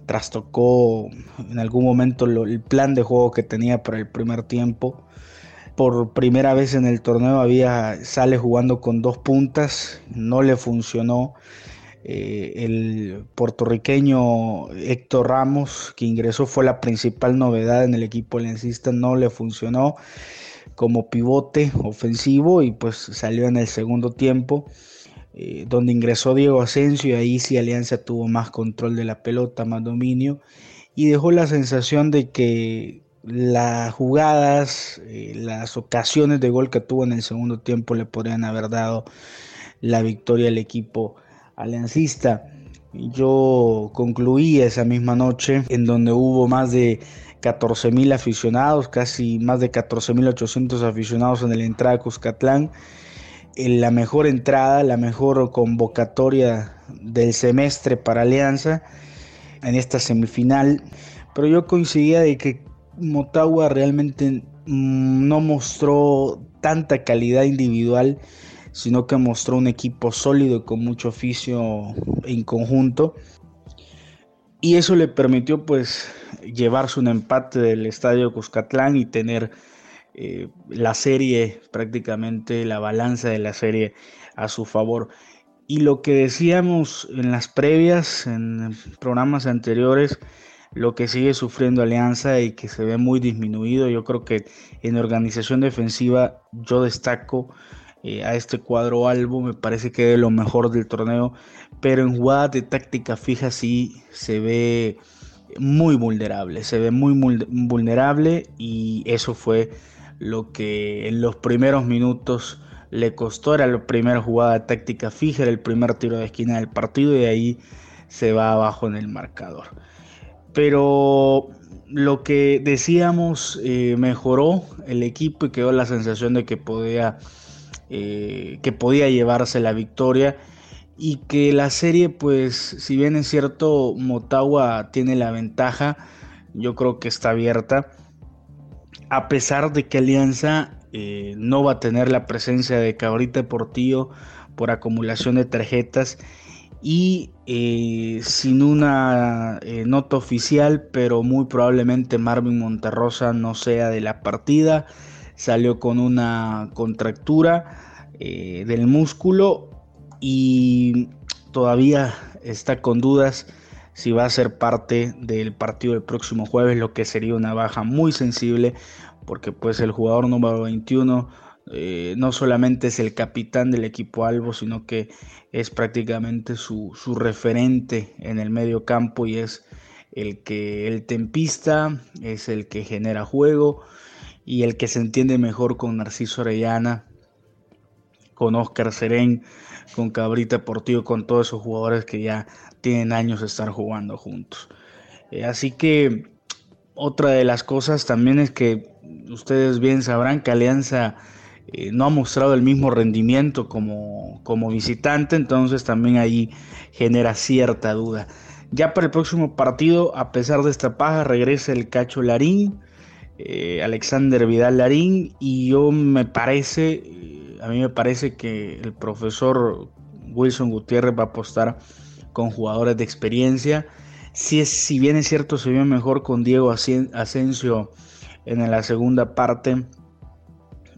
trastocó en algún momento el plan de juego que tenía para el primer tiempo. Por primera vez en el torneo había sale jugando con dos puntas, no le funcionó. Eh, el puertorriqueño Héctor Ramos, que ingresó, fue la principal novedad en el equipo lencista, no le funcionó como pivote ofensivo y pues salió en el segundo tiempo. Eh, donde ingresó Diego Asensio y ahí sí Alianza tuvo más control de la pelota, más dominio y dejó la sensación de que las jugadas, eh, las ocasiones de gol que tuvo en el segundo tiempo le podrían haber dado la victoria al equipo aliancista. Yo concluí esa misma noche en donde hubo más de 14 mil aficionados, casi más de 14 mil 800 aficionados en el entrada de Cuscatlán la mejor entrada, la mejor convocatoria del semestre para Alianza en esta semifinal. Pero yo coincidía de que Motagua realmente mm, no mostró tanta calidad individual, sino que mostró un equipo sólido con mucho oficio en conjunto. Y eso le permitió pues llevarse un empate del estadio Cuscatlán y tener eh, la serie, prácticamente la balanza de la serie a su favor. Y lo que decíamos en las previas, en programas anteriores, lo que sigue sufriendo Alianza y que se ve muy disminuido, yo creo que en organización defensiva yo destaco eh, a este cuadro albo, me parece que es lo mejor del torneo, pero en jugadas de táctica fija sí se ve muy vulnerable, se ve muy vulnerable y eso fue lo que en los primeros minutos le costó, era la primera jugada táctica fija, era el primer tiro de esquina del partido y de ahí se va abajo en el marcador. Pero lo que decíamos eh, mejoró el equipo y quedó la sensación de que podía, eh, que podía llevarse la victoria y que la serie pues si bien es cierto Motagua tiene la ventaja yo creo que está abierta a pesar de que Alianza eh, no va a tener la presencia de Cabrita Portillo por acumulación de tarjetas y eh, sin una eh, nota oficial, pero muy probablemente Marvin Monterrosa no sea de la partida. Salió con una contractura del músculo y todavía está con dudas si va a ser parte del partido del próximo jueves, lo que sería una baja muy sensible, porque pues el jugador número 21 eh, no solamente es el capitán del equipo Albo, sino que es prácticamente su, referente en el medio campo y es el que el tempista, es el que genera juego y el que se entiende mejor con Narciso Orellana, con Oscar Serén, con Cabrita Portillo, con todos esos jugadores que ya tienen años de estar jugando juntos. Eh, así que otra de las cosas también es que ustedes bien sabrán que Alianza eh, no ha mostrado el mismo rendimiento como, como visitante, entonces también ahí genera cierta duda. Ya para el próximo partido, a pesar de esta paja, regresa el Cacho Larín, eh, Alexander Vidal Larín, y yo me parece, a mí me parece que el profesor Wilson Gutiérrez va a apostar con jugadores de experiencia. Si, si bien es cierto, se vio mejor con Diego Asensio en la segunda parte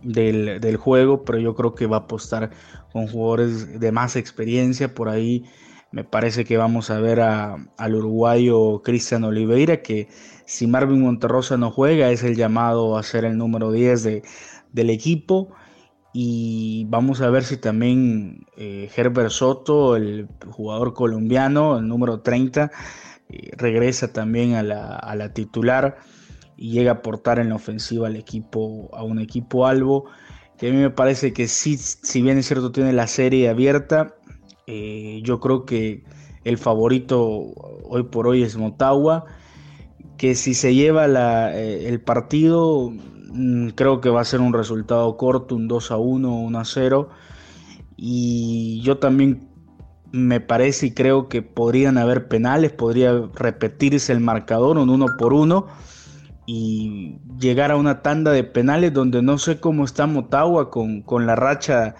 del, juego, pero yo creo que va a apostar con jugadores de más experiencia. Por ahí me parece que vamos a ver al uruguayo Cristian Oliveira, que si Marvin Monterrosa no juega, es el llamado a ser el número 10 de, del equipo. Y vamos a ver si también eh, Herbert Soto, el jugador colombiano, el número 30, eh, regresa también a la, a la titular y llega a aportar en la ofensiva al equipo, a un equipo albo, que a mí me parece que sí, si bien es cierto tiene la serie abierta, eh, yo creo que el favorito hoy por hoy es Motagua, que si se lleva eh, el partido, creo que va a ser un resultado corto, un 2 a 1, 1 a 0, y yo también me parece y creo que podrían haber penales, podría repetirse el marcador, un 1 por 1 y llegar a una tanda de penales donde no sé cómo está Motagua con, con la racha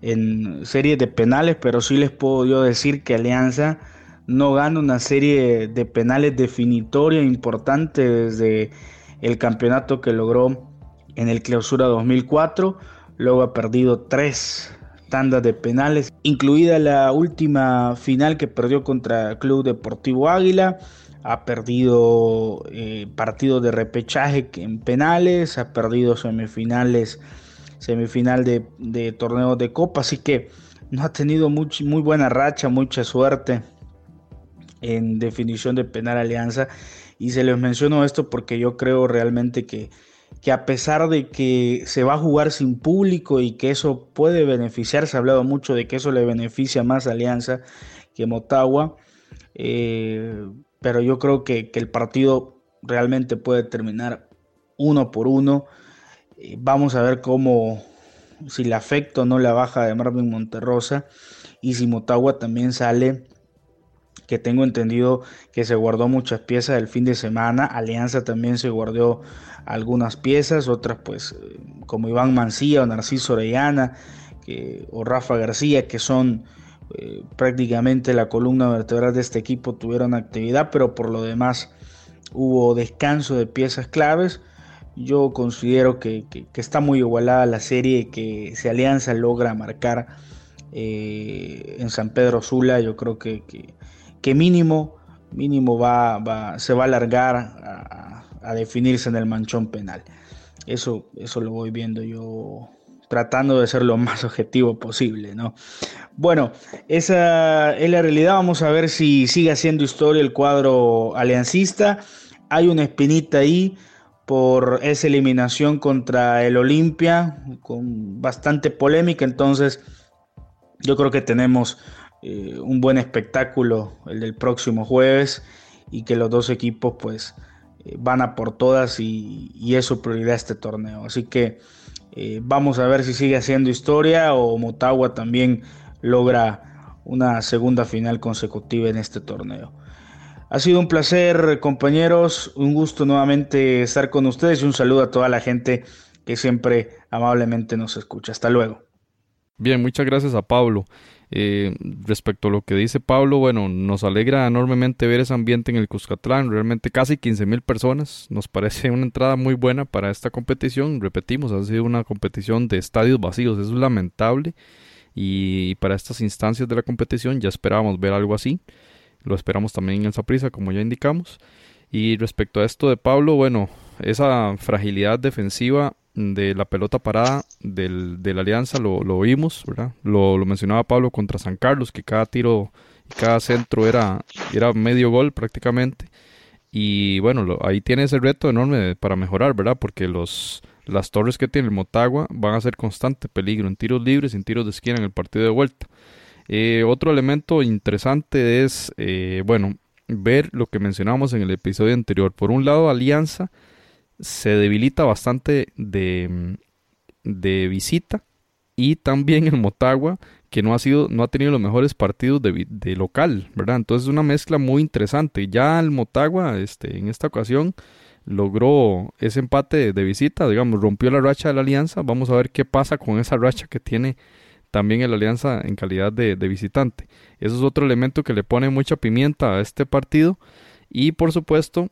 en serie de penales, pero sí les puedo yo decir que Alianza no gana una serie de penales definitoria importante desde el campeonato que logró en el clausura 2004. Luego ha perdido tres tandas de penales, incluida la última final que perdió contra Club Deportivo Águila ha perdido eh, partidos de repechaje en penales, ha perdido semifinales, semifinal de, de torneos de copa, así que no ha tenido muy buena racha, mucha suerte en definición de penal alianza. Y se les menciono esto porque yo creo realmente que, que a pesar de que se va a jugar sin público y que eso puede beneficiar, se ha hablado mucho de que eso le beneficia más a Alianza que Motagua, eh, pero yo creo que, el partido realmente puede terminar uno por uno. Eh, vamos a ver cómo, si le afecta o no la baja de Marvin Monterrosa y si Motagua también sale, que tengo entendido que se guardó muchas piezas el fin de semana, Alianza también se guardó algunas piezas, otras pues eh, como Iván Mancía o Narciso Orellana o Rafa García, que son eh, prácticamente la columna vertebral de este equipo tuvieron actividad, pero por lo demás hubo descanso de piezas claves. Yo considero que, está muy igualada la serie, que si Alianza logra marcar eh, en San Pedro Sula, yo creo que, que, mínimo, mínimo va, se va a alargar a, a, definirse en el manchón penal. Eso, eso lo voy viendo yo tratando de ser lo <laughs> más objetivo posible, ¿no? Bueno, esa es la realidad. Vamos a ver si sigue haciendo historia el cuadro aliancista. Hay una espinita ahí por esa eliminación contra el Olimpia, con bastante polémica. Entonces, yo creo que tenemos eh, un buen espectáculo el del próximo jueves y que los dos equipos, pues, van a por todas y, y es su prioridad este torneo. Así que eh, vamos a ver si sigue haciendo historia o Motagua también logra una segunda final consecutiva en este torneo. Ha sido un placer, compañeros, un gusto nuevamente estar con ustedes y un saludo a toda la gente que siempre amablemente nos escucha. Hasta luego. Bien, muchas gracias a Pablo. Eh, respecto a lo que dice Pablo, bueno, nos alegra enormemente ver ese ambiente en el Cuscatlán, realmente casi 15 mil personas, nos parece una entrada muy buena para esta competición, repetimos, ha sido una competición de estadios vacíos, es lamentable. Y para estas instancias de la competición ya esperábamos ver algo así, lo esperamos también en Saprissa como ya indicamos, y respecto a esto de Pablo, bueno, esa fragilidad defensiva de la pelota parada del, de la alianza lo, lo vimos, ¿verdad? Lo, lo, mencionaba Pablo contra San Carlos, que cada tiro y cada centro era, era medio gol prácticamente. Y bueno, ahí tiene ese reto enorme para mejorar, ¿verdad? Porque los, las torres que tiene el Motagua van a ser constante peligro en tiros libres en tiros de esquina en el partido de vuelta. Eh, otro elemento interesante es, eh, bueno, ver lo que mencionábamos en el episodio anterior. Por un lado, Alianza se debilita bastante de, de visita y también el Motagua que no ha sido no ha tenido los mejores partidos de, de, local, ¿verdad? Entonces es una mezcla muy interesante. Ya el Motagua este en esta ocasión logró ese empate de visita, digamos, rompió la racha de la Alianza. Vamos a ver qué pasa con esa racha que tiene también el Alianza en calidad de, de visitante. Eso es otro elemento que le pone mucha pimienta a este partido y por supuesto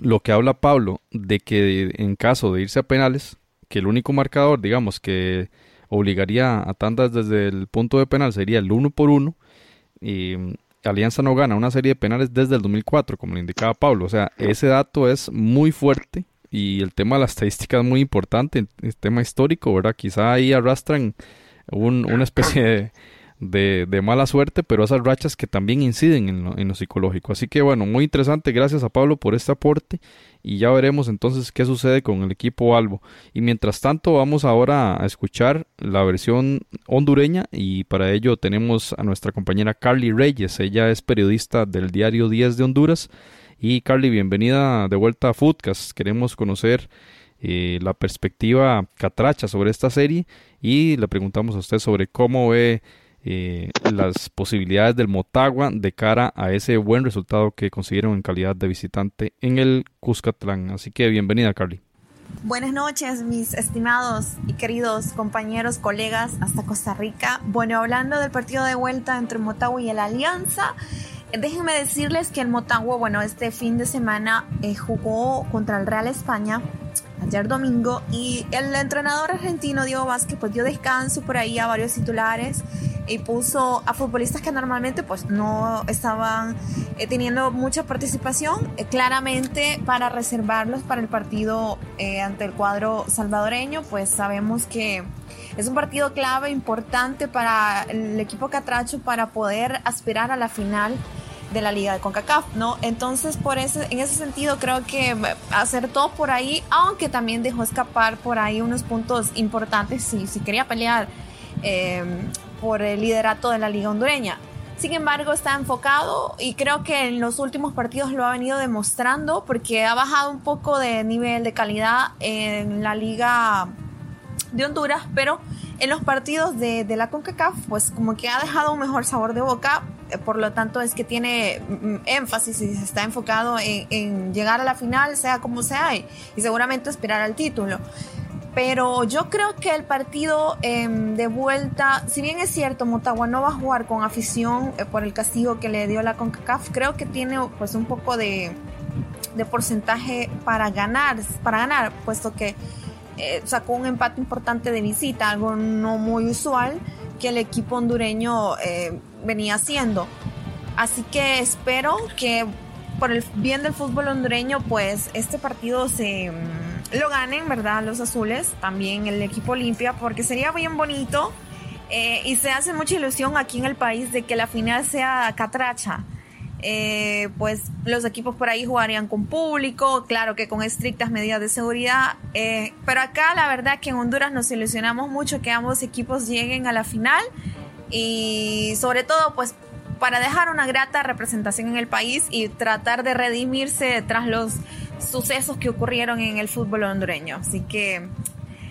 lo que habla Pablo de que en caso de irse a penales, que el único marcador, digamos, que obligaría a tandas desde el punto de penal sería el uno por uno, y Alianza no gana una serie de penales desde el 2004, como le indicaba Pablo. O sea, ese dato es muy fuerte y el tema de la estadística es muy importante, el tema histórico, ¿verdad? Quizá ahí arrastran una especie de de, mala suerte, pero esas rachas que también inciden en lo, en lo, psicológico. Así que bueno, muy interesante, gracias a Pablo por este aporte y ya veremos entonces qué sucede con el equipo Albo. Y mientras tanto vamos ahora a escuchar la versión hondureña y para ello tenemos a nuestra compañera Carly Reyes, ella es periodista del diario 10 de Honduras. Y Carly, bienvenida de vuelta a Foodcast. Queremos conocer eh, la perspectiva catracha sobre esta serie y le preguntamos a usted sobre cómo ve eh, las posibilidades del Motagua de cara a ese buen resultado que consiguieron en calidad de visitante en el Cuscatlán. Así que bienvenida, Carly. Buenas noches, mis estimados y queridos compañeros, colegas hasta Costa Rica. Bueno, hablando del partido de vuelta entre Motagua y el Alianza, déjenme decirles que el Motagua, bueno, este fin de semana eh, jugó contra el Real España ayer domingo y el entrenador argentino Diego Vázquez pues dio descanso por ahí a varios titulares y puso a futbolistas que normalmente pues no estaban eh, teniendo mucha participación eh, claramente para reservarlos para el partido eh, ante el cuadro salvadoreño pues sabemos que es un partido clave importante para el equipo catracho para poder aspirar a la final de la liga de CONCACAF, ¿no? Entonces, por ese, en ese sentido, creo que acertó por ahí, aunque también dejó escapar por ahí unos puntos importantes si, si quería pelear por el liderato de la liga hondureña. Sin embargo, está enfocado y creo que en los últimos partidos lo ha venido demostrando porque ha bajado un poco de nivel de calidad en la liga de Honduras, pero en los partidos de, de la CONCACAF, pues como que ha dejado un mejor sabor de boca, por lo tanto es que tiene mm, énfasis y está enfocado en, llegar a la final, sea como sea, y, seguramente aspirar al título. Pero yo creo que el partido em, de vuelta, si bien es cierto, Motagua no va a jugar con afición eh, por el castigo que le dio la CONCACAF, creo que tiene pues un poco de, porcentaje para ganar, para ganar, puesto que eh, sacó un empate importante de visita, algo no muy usual que el equipo hondureño eh, venía haciendo. Así que espero que por el bien del fútbol hondureño, pues este partido se lo ganen, ¿verdad? Los azules, también el equipo limpia, porque sería bien bonito eh, y se hace mucha ilusión aquí en el país de que la final sea catracha. Eh, pues los equipos por ahí jugarían con público, claro que con estrictas medidas de seguridad, eh, pero acá la verdad que en Honduras nos ilusionamos mucho que ambos equipos lleguen a la final y sobre todo pues para dejar una grata representación en el país y tratar de redimirse tras los sucesos que ocurrieron en el fútbol hondureño. Así que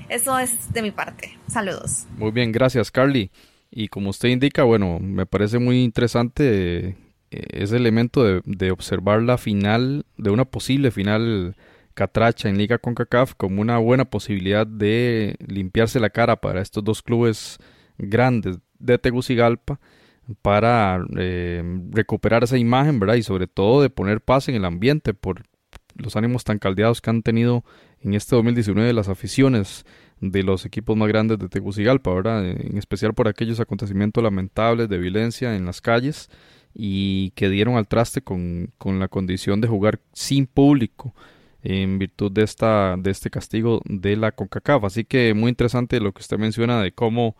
eso es de mi parte. Saludos. Muy bien, gracias Carly. Y como usted indica, bueno, me parece muy interesante eh, ese elemento de, de, observar la final, de una posible final catracha en Liga CONCACAF como una buena posibilidad de limpiarse la cara para estos dos clubes grandes de Tegucigalpa para eh, recuperar esa imagen, ¿verdad? Y sobre todo de poner paz en el ambiente por los ánimos tan caldeados que han tenido en este 2019 las aficiones de los equipos más grandes de Tegucigalpa, ¿verdad? En especial por aquellos acontecimientos lamentables de violencia en las calles y que dieron al traste con, con la condición de jugar sin público en virtud de esta de este castigo de la CONCACAF. Así que muy interesante lo que usted menciona de cómo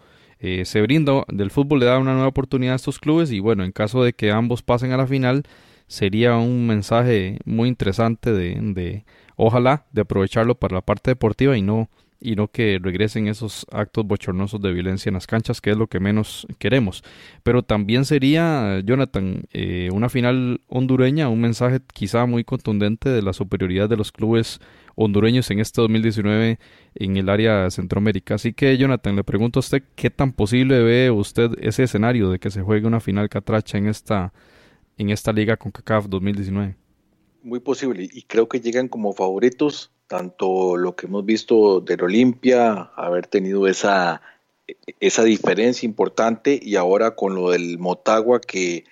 eh, se brinda del fútbol le da una nueva oportunidad a estos clubes y bueno, en caso de que ambos pasen a la final sería un mensaje muy interesante de, de ojalá de aprovecharlo para la parte deportiva y no y no que regresen esos actos bochornosos de violencia en las canchas, que es lo que menos queremos. Pero también sería, Jonathan, eh, una final hondureña, un mensaje quizá muy contundente de la superioridad de los clubes hondureños en este 2019 en el área Centroamérica. Así que, Jonathan, le pregunto a usted, ¿qué tan posible ve usted ese escenario de que se juegue una final catracha en esta, en esta liga con CACAF 2019? Muy posible, y creo que llegan como favoritos tanto lo que hemos visto del Olimpia, haber tenido esa, esa diferencia importante y ahora con lo del Motagua que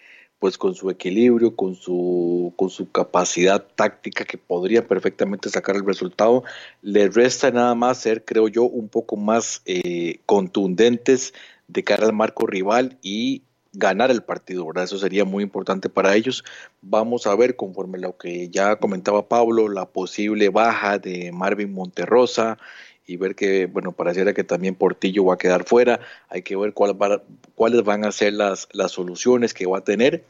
pues con su equilibrio, con su, con su capacidad táctica que podría perfectamente sacar el resultado, le resta nada más ser, creo yo, un poco más eh, contundentes de cara al marco rival y ganar el partido, ¿verdad? Eso sería muy importante para ellos. Vamos a ver, conforme lo que ya comentaba Pablo, la posible baja de Marvin Monterrosa y ver que, bueno, pareciera que también Portillo va a quedar fuera. Hay que ver cuál cuáles van a ser las, las soluciones que va a tener.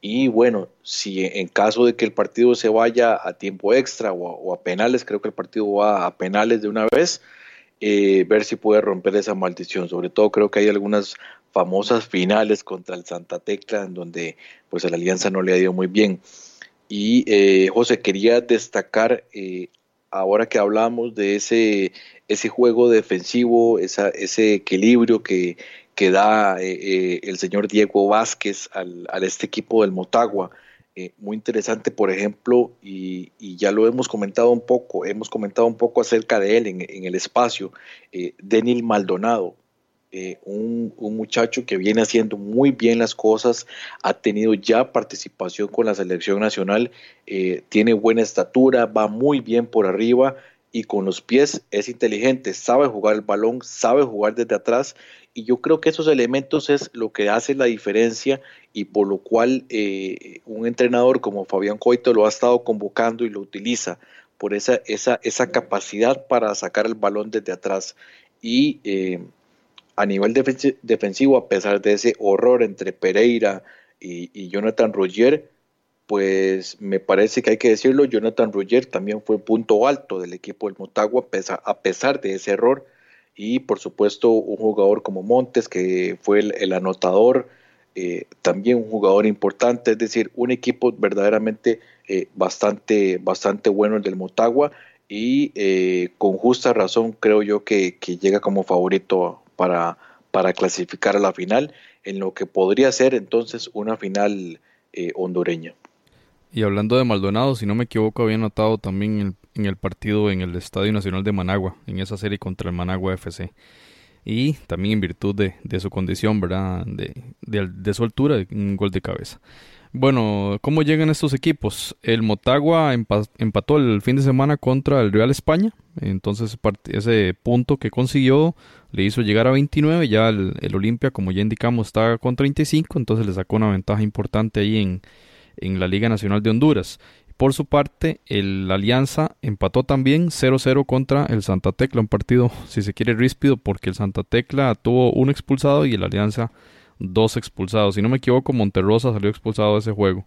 Y bueno, si en caso de que el partido se vaya a tiempo extra o a, penales, creo que el partido va a penales de una vez, eh, ver si puede romper esa maldición. Sobre todo creo que hay algunas famosas finales contra el Santa Tecla, en donde pues a la Alianza no le ha ido muy bien. Y eh, José, quería destacar, eh, ahora que hablamos de ese, ese juego defensivo, ese equilibrio que, que da eh, el señor Diego Vázquez al, este equipo del Motagua, muy interesante, por ejemplo, y, ya lo hemos comentado un poco, hemos comentado un poco acerca de él en, en el espacio, Denil Maldonado, eh, un, muchacho que viene haciendo muy bien las cosas, ha tenido ya participación con la selección nacional, eh, tiene buena estatura, va muy bien por arriba y con los pies es inteligente, sabe jugar el balón, sabe jugar desde atrás y yo creo que esos elementos es lo que hace la diferencia y por lo cual eh, un entrenador como Fabián Coito lo ha estado convocando y lo utiliza por esa, esa, esa capacidad para sacar el balón desde atrás. Y a nivel defensivo, a pesar de ese horror entre Pereira y, Jonathan Roger, pues me parece que hay que decirlo, Jonathan Roger también fue punto alto del equipo del Motagua a pesar de ese error. Y por supuesto un jugador como Montes que fue el, anotador, eh, también un jugador importante, es decir, un equipo verdaderamente eh, bastante, bastante bueno el del Motagua. Y eh, con justa razón creo yo que, que llega como favorito para, para clasificar a la final, en lo que podría ser entonces una final eh, hondureña. Y hablando de Maldonado, si no me equivoco, había notado también en, el partido en el Estadio Nacional de Managua, en esa serie contra el Managua FC. Y también en virtud de, su condición, ¿verdad? De, de, de su altura, un gol de cabeza. Bueno, ¿cómo llegan estos equipos? El Motagua empató el fin de semana contra el Real España, entonces ese punto que consiguió le hizo llegar a 29, ya el, Olimpia, como ya indicamos, está con 35, entonces le sacó una ventaja importante ahí en, en la Liga Nacional de Honduras. Por su parte, el Alianza empató también 0-0 contra el Santa Tecla, un partido, <laughs> si se quiere, ríspido, porque el Santa Tecla tuvo un expulsado y el Alianza dos expulsados. Si no me equivoco, Monterrosa salió expulsado de ese juego.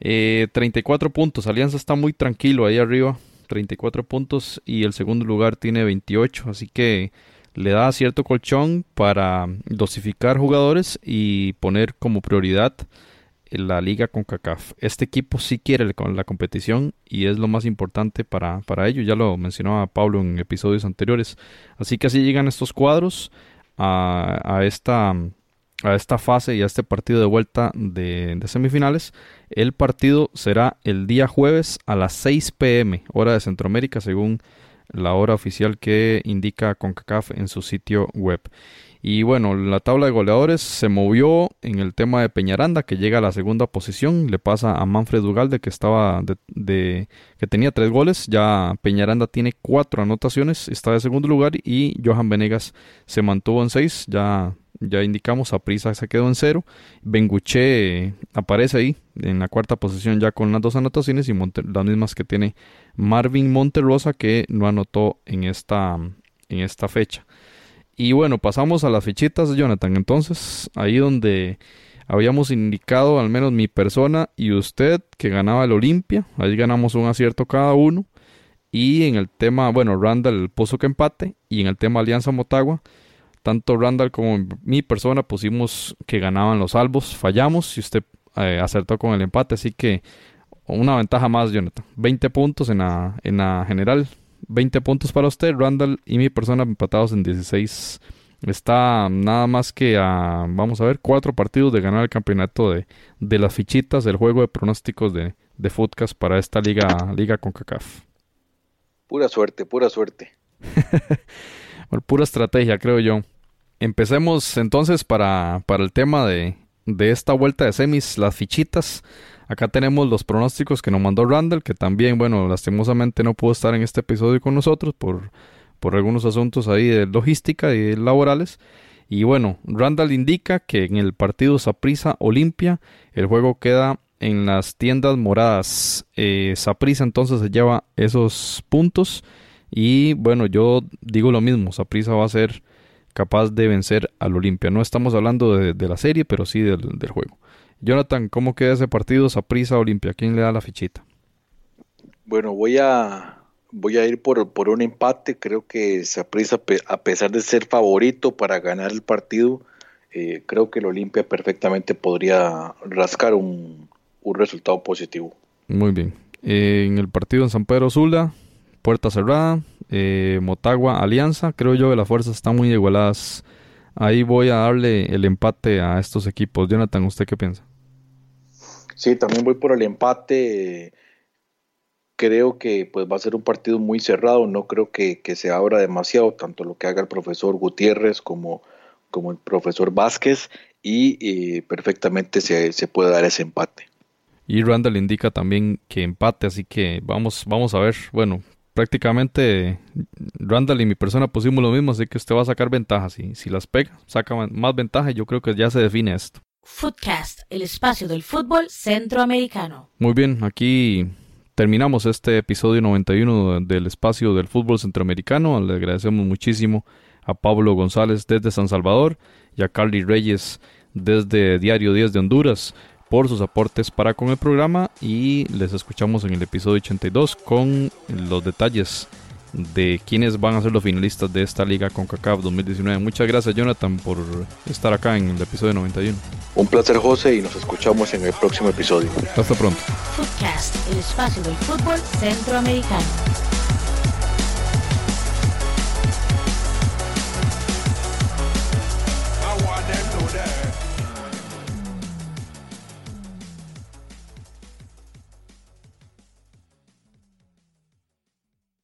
34 eh, puntos, Alianza está muy tranquilo ahí arriba, 34 puntos y el segundo lugar tiene 28, así que le da cierto colchón para dosificar jugadores y poner como prioridad la liga con CACAF. Este equipo sí quiere la competición y es lo más importante para, para ello, ya lo mencionaba Pablo en episodios anteriores. Así que así llegan estos cuadros a, a esta a esta fase y a este partido de vuelta de, semifinales. El partido será el día jueves a las 6 pm, hora de Centroamérica, según la hora oficial que indica CONCACAF en su sitio web. Y bueno, la tabla de goleadores se movió en el tema de Peñaranda, que llega a la segunda posición, le pasa a Manfred Ugalde, que estaba de, que tenía tres goles, ya Peñaranda tiene cuatro anotaciones, está de segundo lugar, y Johan Venegas se mantuvo en seis, ya, ya indicamos, Aprisa se quedó en cero, Benguche aparece ahí en la cuarta posición ya con las dos anotaciones y las mismas que tiene Marvin Monterrosa, que no anotó en esta, en esta fecha. Y bueno, pasamos a las fichitas Jonathan. Entonces, ahí donde habíamos indicado, al menos mi persona y usted, que ganaba el Olimpia. Ahí ganamos un acierto cada uno. Y en el tema, bueno, Randall puso que empate. Y en el tema Alianza Motagua, tanto Randall como mi persona pusimos que ganaban los salvos. Fallamos y usted eh, acertó con el empate. Así que una ventaja más, Jonathan. 20 puntos en la, en la general. 20 puntos para usted, Randall y mi persona empatados en 16. Está nada más que a, vamos a ver, cuatro partidos de ganar el campeonato de, de las fichitas del juego de pronósticos de, de Footcast para esta liga, liga con CACAF. Pura suerte, pura suerte. <laughs> pura estrategia, creo yo. Empecemos entonces para, para el tema de, de esta vuelta de semis, las fichitas. Acá tenemos los pronósticos que nos mandó Randall, que también, bueno, lastimosamente no pudo estar en este episodio con nosotros por, por algunos asuntos ahí de logística y laborales. Y bueno, Randall indica que en el partido Saprisa Olimpia el juego queda en las tiendas moradas. Eh, Saprisa entonces se lleva esos puntos. Y bueno, yo digo lo mismo, Saprisa va a ser capaz de vencer al Olimpia. No estamos hablando de, la serie, pero sí del, del juego. Jonathan, ¿cómo queda ese partido Saprisa Olimpia? ¿Quién le da la fichita? Bueno, voy a voy a ir por, por un empate. Creo que Saprisa, a pesar de ser favorito para ganar el partido, eh, creo que el Olimpia perfectamente podría rascar un, resultado positivo. Muy bien. Eh, en el partido en San Pedro Sula, puerta cerrada, eh, Motagua, Alianza, creo yo que las fuerzas están muy igualadas. Ahí voy a darle el empate a estos equipos. Jonathan, ¿usted qué piensa? Sí, también voy por el empate. Creo que pues va a ser un partido muy cerrado. No creo que, se abra demasiado, tanto lo que haga el profesor Gutiérrez como, como el profesor Vázquez, y perfectamente se, se puede dar ese empate. Y Randall indica también que empate, así que vamos, vamos a ver. Bueno, prácticamente Randall y mi persona pusimos lo mismo, así que usted va a sacar ventajas. y si las pega, saca más ventaja y yo creo que ya se define esto. Footcast, el espacio del fútbol centroamericano. Muy bien, aquí terminamos este episodio 91 del espacio del fútbol centroamericano. Le agradecemos muchísimo a Pablo González desde San Salvador y a Carly Reyes desde Diario 10 de Honduras por sus aportes para con el programa y les escuchamos en el episodio 82 con los detalles de quienes van a ser los finalistas de esta liga con CACAF 2019. Muchas gracias Jonathan por estar acá en el episodio 91. Un placer José y nos escuchamos en el próximo episodio. Hasta pronto. Podcast, el espacio del fútbol centroamericano.